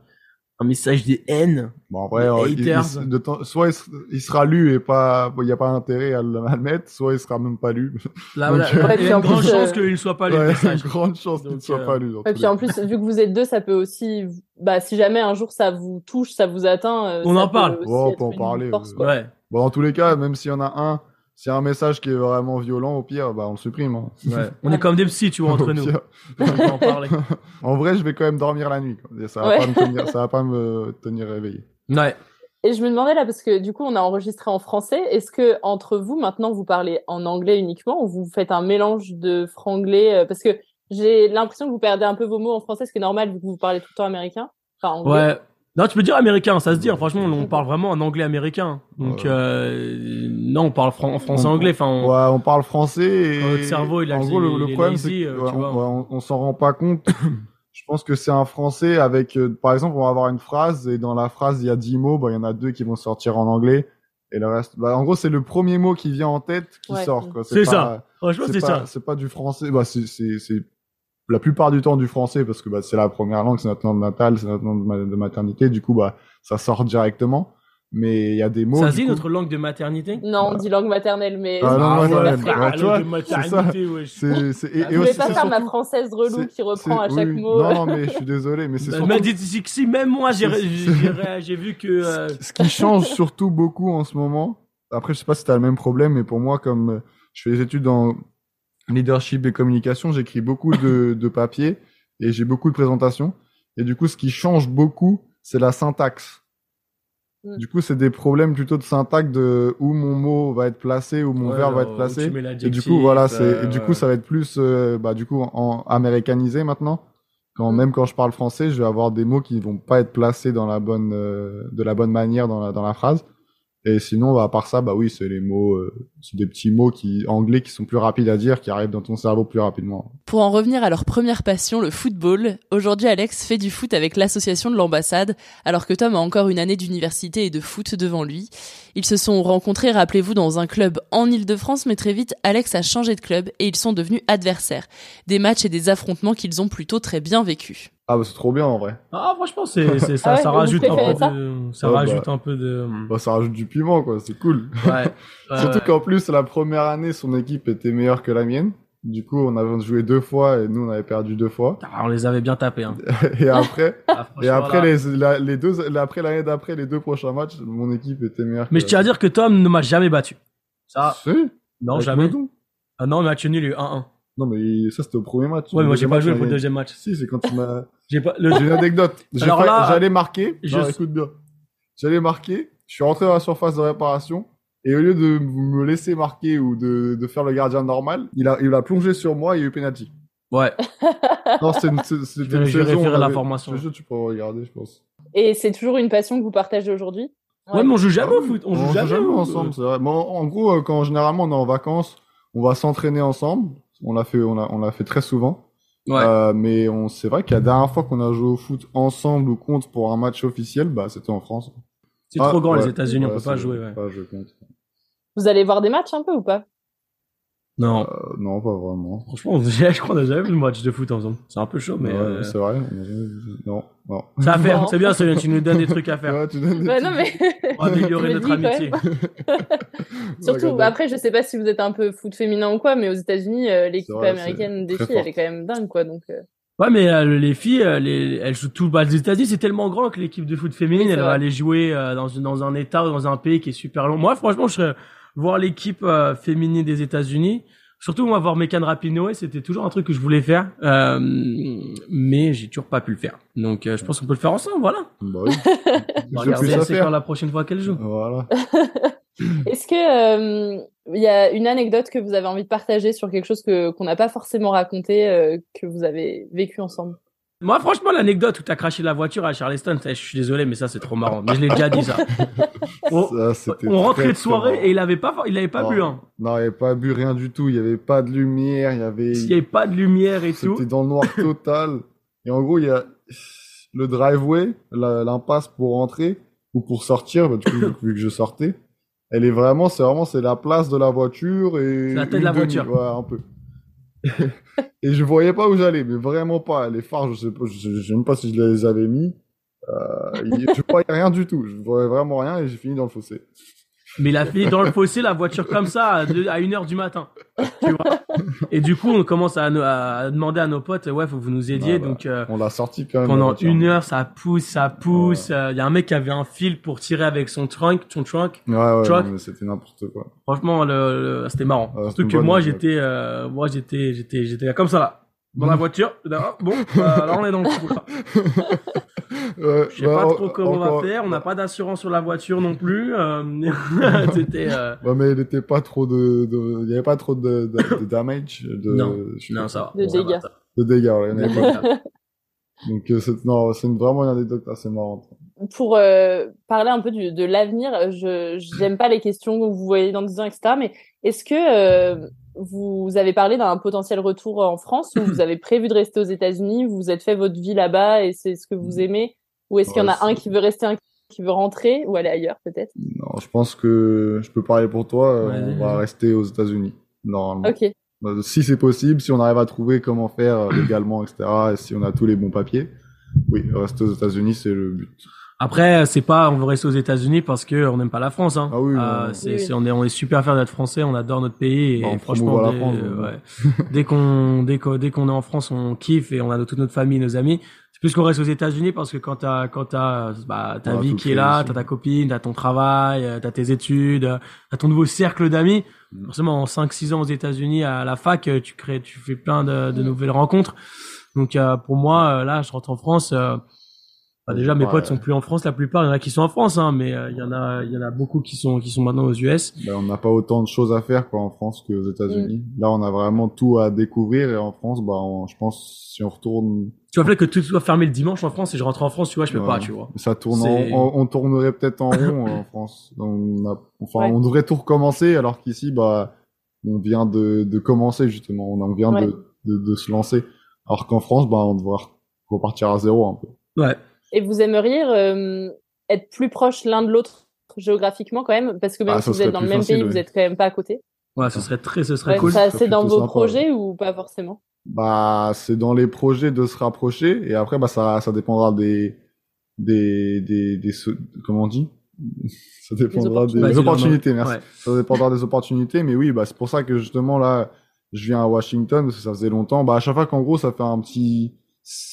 un message de haine, Bon, en vrai, euh, il- il- de temps- soit il, il sera lu et pas, il n'y a pas intérêt à le, à le mettre, soit il sera même pas lu. là, Donc, là, euh, Ouais, il y a une grande plus, chance euh, qu'il ne soit pas lu Ouais, message. [LAUGHS] grande chance qu'il ne soit euh, pas lu. Et puis en plus, vu que vous êtes deux, ça peut aussi, bah, si jamais un jour ça vous touche, ça vous atteint, euh, On ça en parle. Ouais, on peut en une parler, force, euh. Ouais, Bon, dans tous les cas, même s'il y en a un, a un message qui est vraiment violent, au pire, bah, on le supprime. hein. ouais. [LAUGHS] On est comme des psys, tu vois, entre Au nous. [LAUGHS] en parler. [LAUGHS] En vrai, je vais quand même dormir la nuit. quoi. Ça va Ouais. pas me tenir, ça va pas me tenir réveillé. Ouais. Et je me demandais là, parce que du coup, on a enregistré en français. Est-ce que entre vous, maintenant, vous parlez en anglais uniquement ou vous faites un mélange de franglais euh, Parce que j'ai l'impression que vous perdez un peu vos mots en français, ce qui est normal vu que vous parlez tout le temps américain. Enfin, anglais. Ouais. Non, tu peux dire américain, ça se dit. hein. Franchement, on parle vraiment en anglais américain. Donc, Ouais. euh, non, on parle fran- en français On- anglais. Enfin, on- Ouais, on parle français et Notre cerveau, il a en gros le, le problème lazy, c'est euh, vois. on, on s'en rend pas compte. [COUGHS] je pense que c'est un français avec euh, par exemple on va avoir une phrase et dans la phrase il y a 10 mots, bah il y en a deux qui vont sortir en anglais et le reste bah en gros c'est le premier mot qui vient en tête qui Ouais. sort quoi. C'est ça. franchement, C'est ça. c'est pas du français, bah c'est c'est c'est la plupart du temps du français parce que bah c'est la première langue, c'est notre langue natale, c'est notre langue de ma- maternité, du coup bah ça sort directement. Mais il y a des mots. Ça se dit coup- notre langue de maternité? Non, on dit langue maternelle, mais Ah, non, Ah, ouais, ouais, ouais, ouais, la tu vois, langue de maternité, wesh. C'est, c'est, et, Je et je voulais aussi, pas faire ma surtout- française relou qui reprend à chaque oui, mot. Non, non, mais je suis désolé, mais c'est Bah, surtout... m'a si, même moi j'ai vu que euh, Ce qui change surtout beaucoup en ce moment, après je sais pas si t'as le même problème, mais pour moi, comme euh, je fais des études en leadership et communication, j'écris beaucoup de, [COUGHS] de papiers et j'ai beaucoup de présentations. Et du coup, ce qui change beaucoup, c'est la syntaxe. Du coup, c'est des problèmes plutôt de syntaxe de où mon mot va être placé, où mon ouais, verbe va être placé. Et du coup, voilà, c'est, euh, et du coup, ça va être plus, euh, bah, du coup, en américanisé maintenant. Quand, Mm. même quand je parle français, je vais avoir des mots qui vont pas être placés dans la bonne, euh, de la bonne manière dans la, dans la phrase. Et sinon, bah, à part ça, bah oui, c'est les mots, euh, c'est des petits mots qui, anglais qui sont plus rapides à dire, qui arrivent dans ton cerveau plus rapidement. Pour en revenir à leur première passion, le football, aujourd'hui Alex fait du foot avec l'association de l'ambassade, alors que Tom a encore une année d'université et de foot devant lui. Ils se sont rencontrés, rappelez-vous, dans un club en Ile-de-France, mais très vite, Alex a changé de club et ils sont devenus adversaires. Des matchs et des affrontements qu'ils ont plutôt très bien vécus. Ah, bah, c'est trop bien, en vrai. Ah, franchement, c'est, [LAUGHS] c'est ça, Ah ouais, ça vous rajoute un préférez peu ça de, ça rajoute bah. un peu de, Bah, ça rajoute du piment, quoi. C'est cool. ouais. [LAUGHS] Surtout ouais. qu'en plus, la première année, son équipe était meilleure que la mienne. Du coup, on avait joué deux fois et nous, on avait perdu deux fois. Ah, on les avait bien tapés, hein. [LAUGHS] Et après, Ah, et après là. les, la- les deux, après l'année d'après, les deux prochains matchs, mon équipe était meilleure. Mais que je tiens à dire que Tom ne m'a jamais battu. Ça, Si, non, avec jamais. Ah non, match nul, il y a eu 1-1. Non, mais ça, c'était au premier match. Ouais, mais moi, j'ai pas match, joué pour le deuxième match. Si, c'est quand tu m'as. [LAUGHS] J'ai pas, le, J'ai une anecdote. J'allais marquer. je- Non, écoute bien. J'allais marquer. Je suis rentré dans la surface de réparation. Et au lieu de me laisser marquer ou de, de faire le gardien normal, il a, il a plongé sur moi et il y a eu penalty. ouais. [LAUGHS] Non, c'était une, c'était une je saison. tu peux regarder, je pense. Et c'est toujours une passion que vous partagez aujourd'hui? Ouais, mais on joue jamais Ah au foot. On joue jamais, au- ensemble, c'est vrai. Mais en, en gros, euh, quand généralement on est en vacances, on va s'entraîner ensemble. On l'a fait, on l'a, on l'a fait très souvent. Ouais. Euh, mais on, c'est vrai que la dernière fois qu'on a joué au foot ensemble ou contre pour un match officiel, bah, c'était en France. C'est Ah, trop grand, les ouais, États-Unis, on ouais, peut pas jouer, ouais. Pas jouer contre. Vous allez voir des matchs un peu ou pas? Non. Euh, non, pas vraiment. Franchement, on- [LAUGHS] je crois qu'on a jamais vu le match de foot ensemble. C'est un peu chaud, mais Ouais, euh, c'est vrai. on a jamais vu- Non, non. ça à faire. Non. C'est bien, Solène, tu nous donnes des trucs à faire. Ouais, tu donnes des petits- non mais [LAUGHS] Pour améliorer notre amitié. [LAUGHS] surtout Regarde. après je sais pas si vous êtes un peu foot féminin ou quoi, mais aux États-Unis euh, l'équipe vrai, américaine c'est des filles elle est quand même dingue quoi donc. euh, Ouais, mais euh, les filles, euh, les, elles jouent tout. Bah, les États-Unis, c'est tellement grand que l'équipe de foot féminine, Oui, c'est elle va aller jouer euh, dans un État ou dans un pays qui est super long. Moi, franchement, je serais voir l'équipe euh, féminine des États-Unis. Surtout, moi, voir Mekan Rapinoe, c'était toujours un truc que je voulais faire, euh, mais j'ai toujours pas pu le faire. Donc, euh, je pense qu'on peut le faire ensemble, voilà. Bah oui. [LAUGHS] On va J'ai regarder plus à c'est faire. quand la prochaine fois qu'elle joue. Voilà. [LAUGHS] Est-ce que euh, il y a une anecdote que vous avez envie de partager sur quelque chose que qu'on n'a pas forcément raconté euh, que vous avez vécu ensemble? Moi, franchement, l'anecdote où t'as craché la voiture à Charleston, je suis désolé, mais ça, c'est trop marrant. Mais je l'ai déjà dit, ça. [LAUGHS] On, Ça, on rentrait de soirée marrant. et il avait pas, il avait pas Non. bu, hein. Non, il avait pas bu rien du tout. Il n'y avait pas de lumière. Il y avait. Il y avait pas de lumière et tout. C'était dans le noir total. Et en gros, il y a le driveway, l'impasse pour rentrer ou pour sortir, bah, du coup, vu- que je sortais. Elle est vraiment, c'est vraiment, c'est la place de la voiture et. La tête de la voiture. Ouais, un peu. [LAUGHS] et je voyais pas où j'allais, mais vraiment pas. Les phares, je sais pas, je, sais même pas si je les avais mis. Euh, je voyais rien du tout. Je voyais vraiment rien et j'ai fini dans le fossé. Mais il a fini dans le fossé, la voiture comme ça, à, deux- à 1h du matin. Tu vois et du coup, on commence à, à demander à nos potes, ouais, faut que vous nous aidiez. Bah, donc, euh, On l'a sorti quand même. la pendant une heure, ça pousse, ça pousse. Il y a un mec qui avait un fil pour tirer avec son trunk, son trunk. Ouais, ouais, c'était n'importe quoi. Franchement, le, le- c'était marrant. Surtout que moi, j'étais, euh, moi, j'étais, j'étais, j'étais comme ça là, dans la [LAUGHS] voiture. Bon, euh, alors on est dans le coup. là. [LAUGHS] Ouais, Je sais bah, pas en- trop comment on va faire. On n'a pas d'assurance sur la voiture non plus. euh, [LAUGHS] [LAUGHS] c'était. euh, Ouais, mais il était pas trop de, de- il y avait pas trop de, de, de damage, de, Non, ça va. De dégâts. de dégâts, ouais, il y en avait pas. Dégâts. [LAUGHS] Donc, euh, c'est, non, c'est une- vraiment une anecdote assez marrante. Pour euh, parler un peu du, de l'avenir, je j'aime pas les questions que vous voyez dans 10 ans, etc. Mais est-ce que euh, vous avez parlé d'un potentiel retour en France ou vous [CLEARS THROAT] avez prévu de rester aux États-Unis Vous vous êtes fait votre vie là-bas et c'est ce que vous aimez Ou est-ce qu'il y en a un qui veut rester, un qui veut rentrer ou aller ailleurs peut-être? Non, je pense que je peux parler pour toi, euh, Ouais. on va rester aux États-Unis, normalement. Ok. Bah, Si c'est possible, si on arrive à trouver comment faire euh, légalement, etc., et si on a tous les bons papiers, oui, rester aux États-Unis, c'est le but. Après, c'est pas, on veut rester aux États-Unis parce que on n'aime pas la France. Hein. Ah oui, Euh, non. c'est, Oui. c'est- on est, on est super fiers d'être français. On adore notre pays et Bah, on franchement, promouvoit la dès, France, euh, ouais. dès qu'on, dès qu'on, dès qu'on est en France, on kiffe et on a toute notre famille, nos amis. C'est plus qu'on reste aux États-Unis parce que quand t'as, quand t'as, bah, ta vie qui est là, t'as ta copine, t'as ton travail, euh, t'as tes études, euh, t'as ton nouveau cercle d'amis. Mm. Forcément, en 5-6 ans aux États-Unis à la fac, euh, tu crées, tu fais plein de, de nouvelles rencontres. Donc, euh, pour moi, euh, là, je rentre en France. Euh, bah, déjà, mes Ouais. potes sont plus en France, la plupart. Il y en a qui sont en France, hein, mais euh, il y en a, il y en a beaucoup qui sont, qui sont maintenant aux US. Ben, on n'a pas autant de choses à faire quoi en France qu'aux États-Unis. Mm. Là, on a vraiment tout à découvrir et en France, bah, on- je pense si on retourne, Tu vois, que tout soit fermé le dimanche en France et je rentre en France, tu vois, je peux Ouais. pas, tu vois. ça tourne, en- on, on tournerait peut-être en rond en France. On a, enfin, Ouais. on devrait tout recommencer alors qu'ici, bah, on vient de, de commencer justement. On en vient de, de, de se lancer. Alors qu'en France, bah, on devrait repartir à zéro un peu. Ouais. Et vous aimeriez euh, être plus proches l'un de l'autre géographiquement quand même? Parce que même Ah, si vous êtes dans le même facile, pays, oui. vous êtes quand même pas à côté. Ouais, ce serait très, ce serait Ouais, cool. ça, c'est dans vos sympa, projets ou pas forcément? Bah, c'est dans les projets de se rapprocher et après, bah, ça, ça dépendra des, des, des, des, comment on dit? [LAUGHS] Ça dépendra des, opportunités. des opportunités, merci. Ouais. Ça dépendra des opportunités, mais oui, bah, c'est pour ça que justement, là, je viens à Washington, parce que ça faisait longtemps. Bah, à chaque fois qu'en gros, ça fait un petit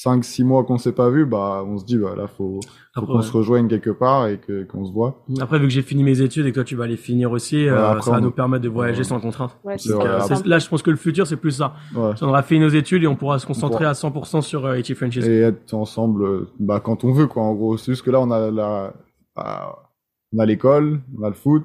5-6 mois qu'on s'est pas vu, bah, on se dit, bah, là, faut, qu'on ouais. se rejoigne quelque part et que, qu'on se voit. Après, vu que j'ai fini mes études et que toi tu vas les finir aussi, euh, après, ça va on- nous permettre de voyager Ouais. sans contrainte. Ouais, C'est vrai, Euh, après- là, je pense que le futur, c'est plus ça. Ouais. On aura fini nos études et on pourra se concentrer pourra- à 100% sur euh, Itchy Frenchies. Et être ensemble, euh, bah, quand on veut, quoi, en gros. C'est juste que là, on a la, bah, on a l'école, on a le foot.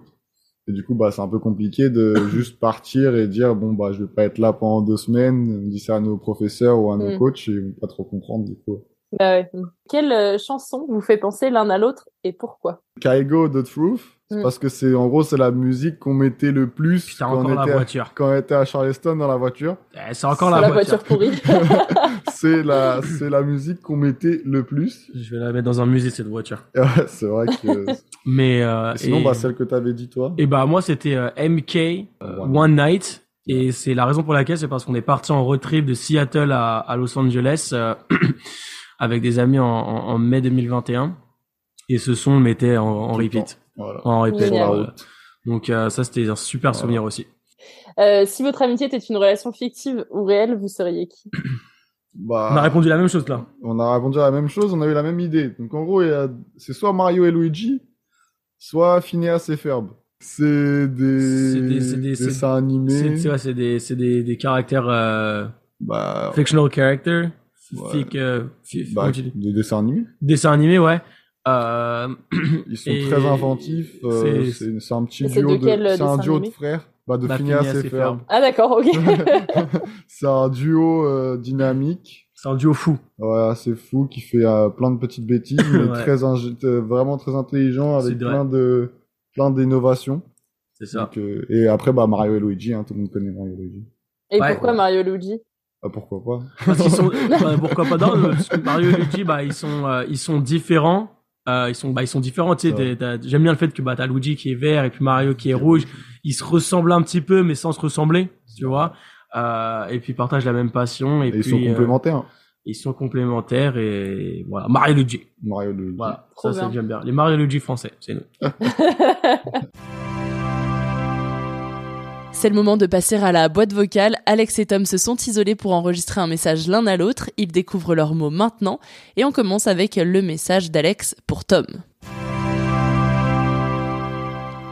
Et du coup, bah, c'est un peu compliqué de [COUGHS] juste partir et dire, bon, bah, je vais pas être là pendant deux semaines. On dit ça à nos professeurs ou à nos Mm. coachs et ils vont pas trop comprendre, du coup. Bah ouais. Quelle euh, chanson vous fait penser l'un à l'autre et pourquoi? Kaigo The Truth, c'est Mm. parce que c'est, en gros, c'est la musique qu'on mettait le plus Putain, quand on, la était à, voiture. quand on était à Charleston dans la voiture. Eh, c'est encore C'est la, la voiture pourrie. [LAUGHS] [LAUGHS] c'est la, c'est la musique qu'on mettait le plus. Je vais la mettre dans un musée cette voiture. [LAUGHS] C'est vrai que, Mais euh, Et sinon, et, bah, celle que t'avais dit, toi? et bah moi c'était euh, MK euh, One. One Night et c'est la raison pour laquelle c'est parce qu'on est parti en road trip de Seattle à, à Los Angeles euh, [CLEARS THROAT] avec des amis en, en, en mai 2021 et ce son le mettait en, repeat, Voilà. en repeat. Voilà. Donc euh, ça c'était un super Voilà. souvenir aussi. Euh, si votre amitié était une relation fictive ou réelle, vous seriez qui? [CLEARS THROAT] Bah, On a répondu la même chose là. on a répondu à la même chose, on a eu la même idée. Donc, en gros, c'est soit Mario et Luigi, soit Phineas et Ferb. C'est des, des- c'est des- c'est- dessins animés. C'est ouais, des c'est des des caractères euh, Bah, fictional character, Ouais. euh, bah, des dessins animés. dessin animé ouais. Euh, [CLEARS THROAT] Ils sont Et très inventifs. euh, c'est- un petit duo de de, c'est un duo de frères. Bah, de Bah, Phineas, Phineas et Ferb. Ah d'accord, ok. [LAUGHS] c'est un duo euh, dynamique. C'est un duo fou. Ouais, c'est fou, qui fait euh, plein de petites bêtises, [LAUGHS] mais Ouais. très euh, vraiment très intelligent, avec plein de plein d'innovations. C'est ça. Donc, euh, et après, bah Mario et Luigi, hein, tout le monde connaît Mario et Luigi. Et Ouais. pourquoi Mario et Luigi? Ah, pourquoi pas Parce qu'ils sont, [LAUGHS] bah, pourquoi pas non, parce que Mario et Luigi, bah, ils sont, euh, ils sont différents. Euh, ils sont, bah, ils sont différents, tu sais. Ouais. t'as- t'as- J'aime bien le fait que, bah, t'as Luigi qui est vert et puis Mario qui est rouge. Ils se ressemblent un petit peu, mais sans se ressembler, tu vois. Euh, et puis ils partagent la même passion. Et, Et puis, ils sont euh, complémentaires. ils sont complémentaires et voilà. Mario et Luigi. Mario et Luigi. Voilà. Trop ça, c'est j'aime bien. Les Mario et Luigi français, c'est nous. [LAUGHS] [LAUGHS] C'est le moment de passer à la boîte vocale. Alex et Tom se sont isolés pour enregistrer un message l'un à l'autre. Ils découvrent leurs mots maintenant. Et on commence avec le message d'Alex pour Tom.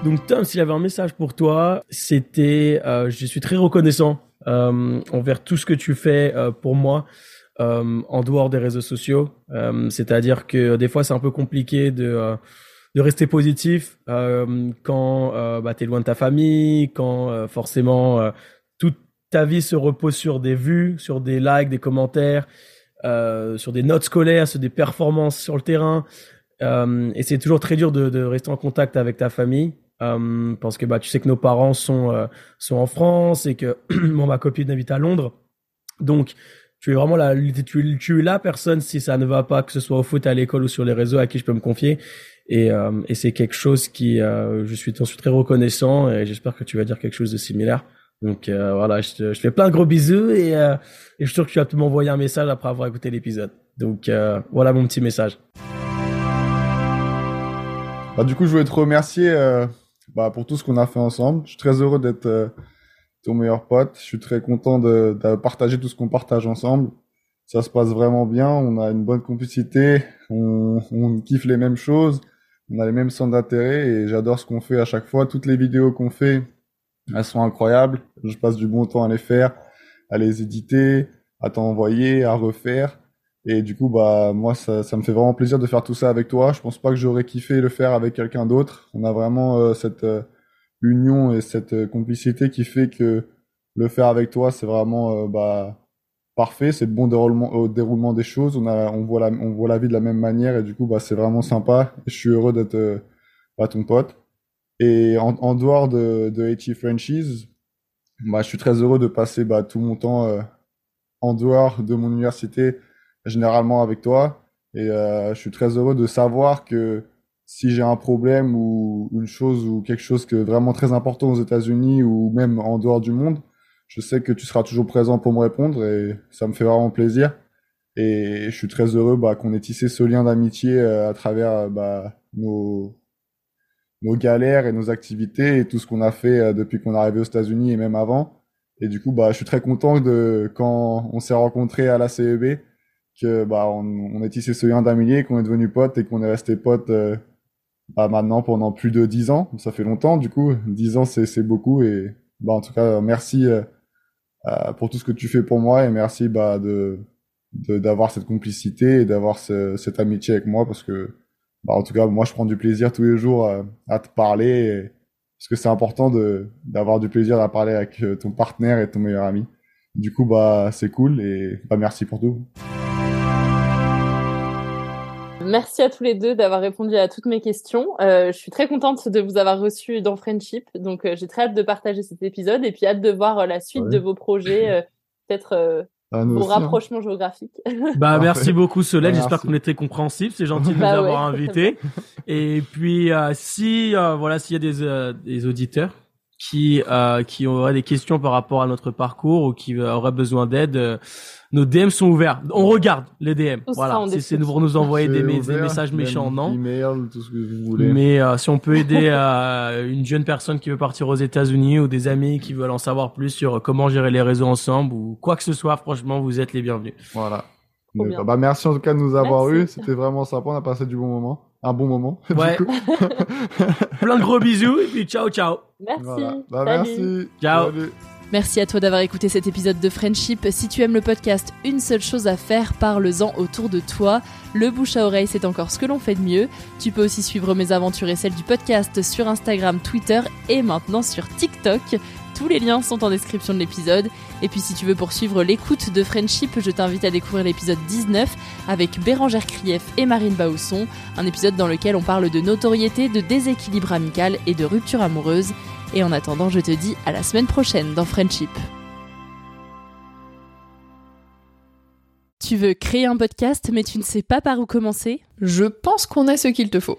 Donc Tom, s'il avait un message pour toi, c'était euh, je suis très reconnaissant euh, envers tout ce que tu fais euh, pour moi en dehors des réseaux sociaux. C'est-à-dire que des fois c'est un peu compliqué de de rester positif euh, quand euh, bah, tu es loin de ta famille, quand euh, forcément toute ta vie se repose sur des vues, sur des likes, des commentaires, sur des notes scolaires, sur des performances sur le terrain. Et c'est toujours très dur de, de rester en contact avec ta famille. Euh, parce que bah tu sais que nos parents sont euh, sont en France et que [CLEARS THROAT] bon, ma copine habite à Londres donc tu es vraiment la tu, tu es la personne si ça ne va pas que ce soit au foot à l'école ou sur les réseaux à qui je peux me confier et, euh, et c'est quelque chose qui euh, je suis t'en suis très reconnaissant et j'espère que tu vas dire quelque chose de similaire donc euh, voilà je te fais plein de gros bisous et, je suis sûr que tu vas te m'envoyer un message après avoir écouté l'épisode donc voilà mon petit message Bah, du coup, je voulais te remercier bah, pour tout ce qu'on a fait ensemble. Je suis très heureux d'être ton meilleur pote. Je suis très content de, de partager tout ce qu'on partage ensemble. Ça se passe vraiment bien. On a une bonne complicité. On kiffe les mêmes choses. On a les mêmes centres d'intérêt et j'adore ce qu'on fait à chaque fois. Toutes les vidéos qu'on fait, elles sont incroyables. Je passe du bon temps à les faire, à les éditer, à t'envoyer, à refaire. Et du coup, bah, moi, ça, me fait vraiment plaisir de faire tout ça avec toi. Je pense pas que j'aurais kiffé le faire avec quelqu'un d'autre. On a vraiment euh, cette euh, union et cette euh, complicité qui fait que le faire avec toi, c'est vraiment bah, parfait. C'est le bon déroulement, au déroulement des choses. On a, on voit la, on voit la vie de la même manière et du coup, bah, c'est vraiment sympa. Je suis heureux d'être euh, bah, ton pote. Et en, dehors de, de HE Franchise, bah, je suis très heureux de passer bah, tout mon temps euh, en dehors de mon université généralement avec toi. Et euh, je suis très heureux de savoir que si j'ai un problème ou une chose ou quelque chose que vraiment très important aux États-Unis ou même en dehors du monde, je sais que tu seras toujours présent pour me répondre et ça me fait vraiment plaisir. Et je suis très heureux bah, qu'on ait tissé ce lien d'amitié euh, à travers euh, bah, nos, nos galères et nos activités et tout ce qu'on a fait euh, depuis qu'on est arrivé aux États-Unis et même avant. Et du coup, bah, je suis très content de quand on s'est rencontrés à la CEB, que bah on, on tissé ce lien d'amitié, qu'on est devenu potes et qu'on est resté potes bah, maintenant pendant plus de dix ans. Ça fait longtemps, du coup, dix ans c'est beaucoup et bah en tout cas merci pour tout ce que tu fais pour moi et merci bah de d'avoir cette complicité et d'avoir ce- cette amitié avec moi parce que bah en tout cas moi je prends du plaisir tous les jours euh, à te parler parce que c'est important de d'avoir du plaisir à parler avec euh, ton partenaire et ton meilleur ami. Du coup bah c'est cool et bah merci pour tout. Merci à tous les deux d'avoir répondu à toutes mes questions. Euh, je suis très contente de vous avoir reçu dans Friendship. Donc, euh, j'ai très hâte de partager cet épisode et puis hâte de voir euh, la suite Ouais. de vos projets, euh, peut-être euh, Ah, nous vos aussi, hein. rapprochements géographiques. [LAUGHS] Bah, merci beaucoup Solène, Ouais, j'espère merci. qu'on était compréhensif, c'est gentil de nous Bah ouais. avoir invités. [LAUGHS] Et puis euh, si euh, voilà, s'il y a des euh, des auditeurs qui euh, qui auraient des questions par rapport à notre parcours ou qui euh, auraient besoin d'aide, euh, nos DM sont ouverts. On regarde les DM. Voilà, c'est pour nous envoyer des, messages méchants, non. Email, tout ce que vous voulez. Mais euh, si on peut aider [LAUGHS] euh, une jeune personne qui veut partir aux États-Unis ou des amis qui veulent en savoir plus sur comment gérer les réseaux ensemble ou quoi que ce soit, franchement, vous êtes les bienvenus. Voilà. Bah, merci en tout cas de nous avoir Merci. eu. C'était vraiment sympa. On a passé du bon moment. Un bon moment. [LAUGHS] Ouais. [LAUGHS] Plein de gros bisous et puis ciao ciao. Merci. Voilà. Bah, merci. Ciao. Salut. Merci à toi d'avoir écouté cet épisode de Friendship. Si tu aimes le podcast, une seule chose à faire, parle-en autour de toi. Le bouche à oreille, c'est encore ce que l'on fait de mieux. Tu peux aussi suivre mes aventures et celles du podcast sur Instagram, Twitter et maintenant sur TikTok. Tous les liens sont en description de l'épisode. Et puis si tu veux poursuivre l'écoute de Friendship, je t'invite à découvrir l'épisode 19 avec Bérangère Krief et Marine Bausson, un épisode dans lequel on parle de notoriété, de déséquilibre amical et de rupture amoureuse. Et en attendant, je te dis à la semaine prochaine dans Friendship. Tu veux créer un podcast mais tu ne sais pas par où commencer? Je pense qu'on a ce qu'il te faut.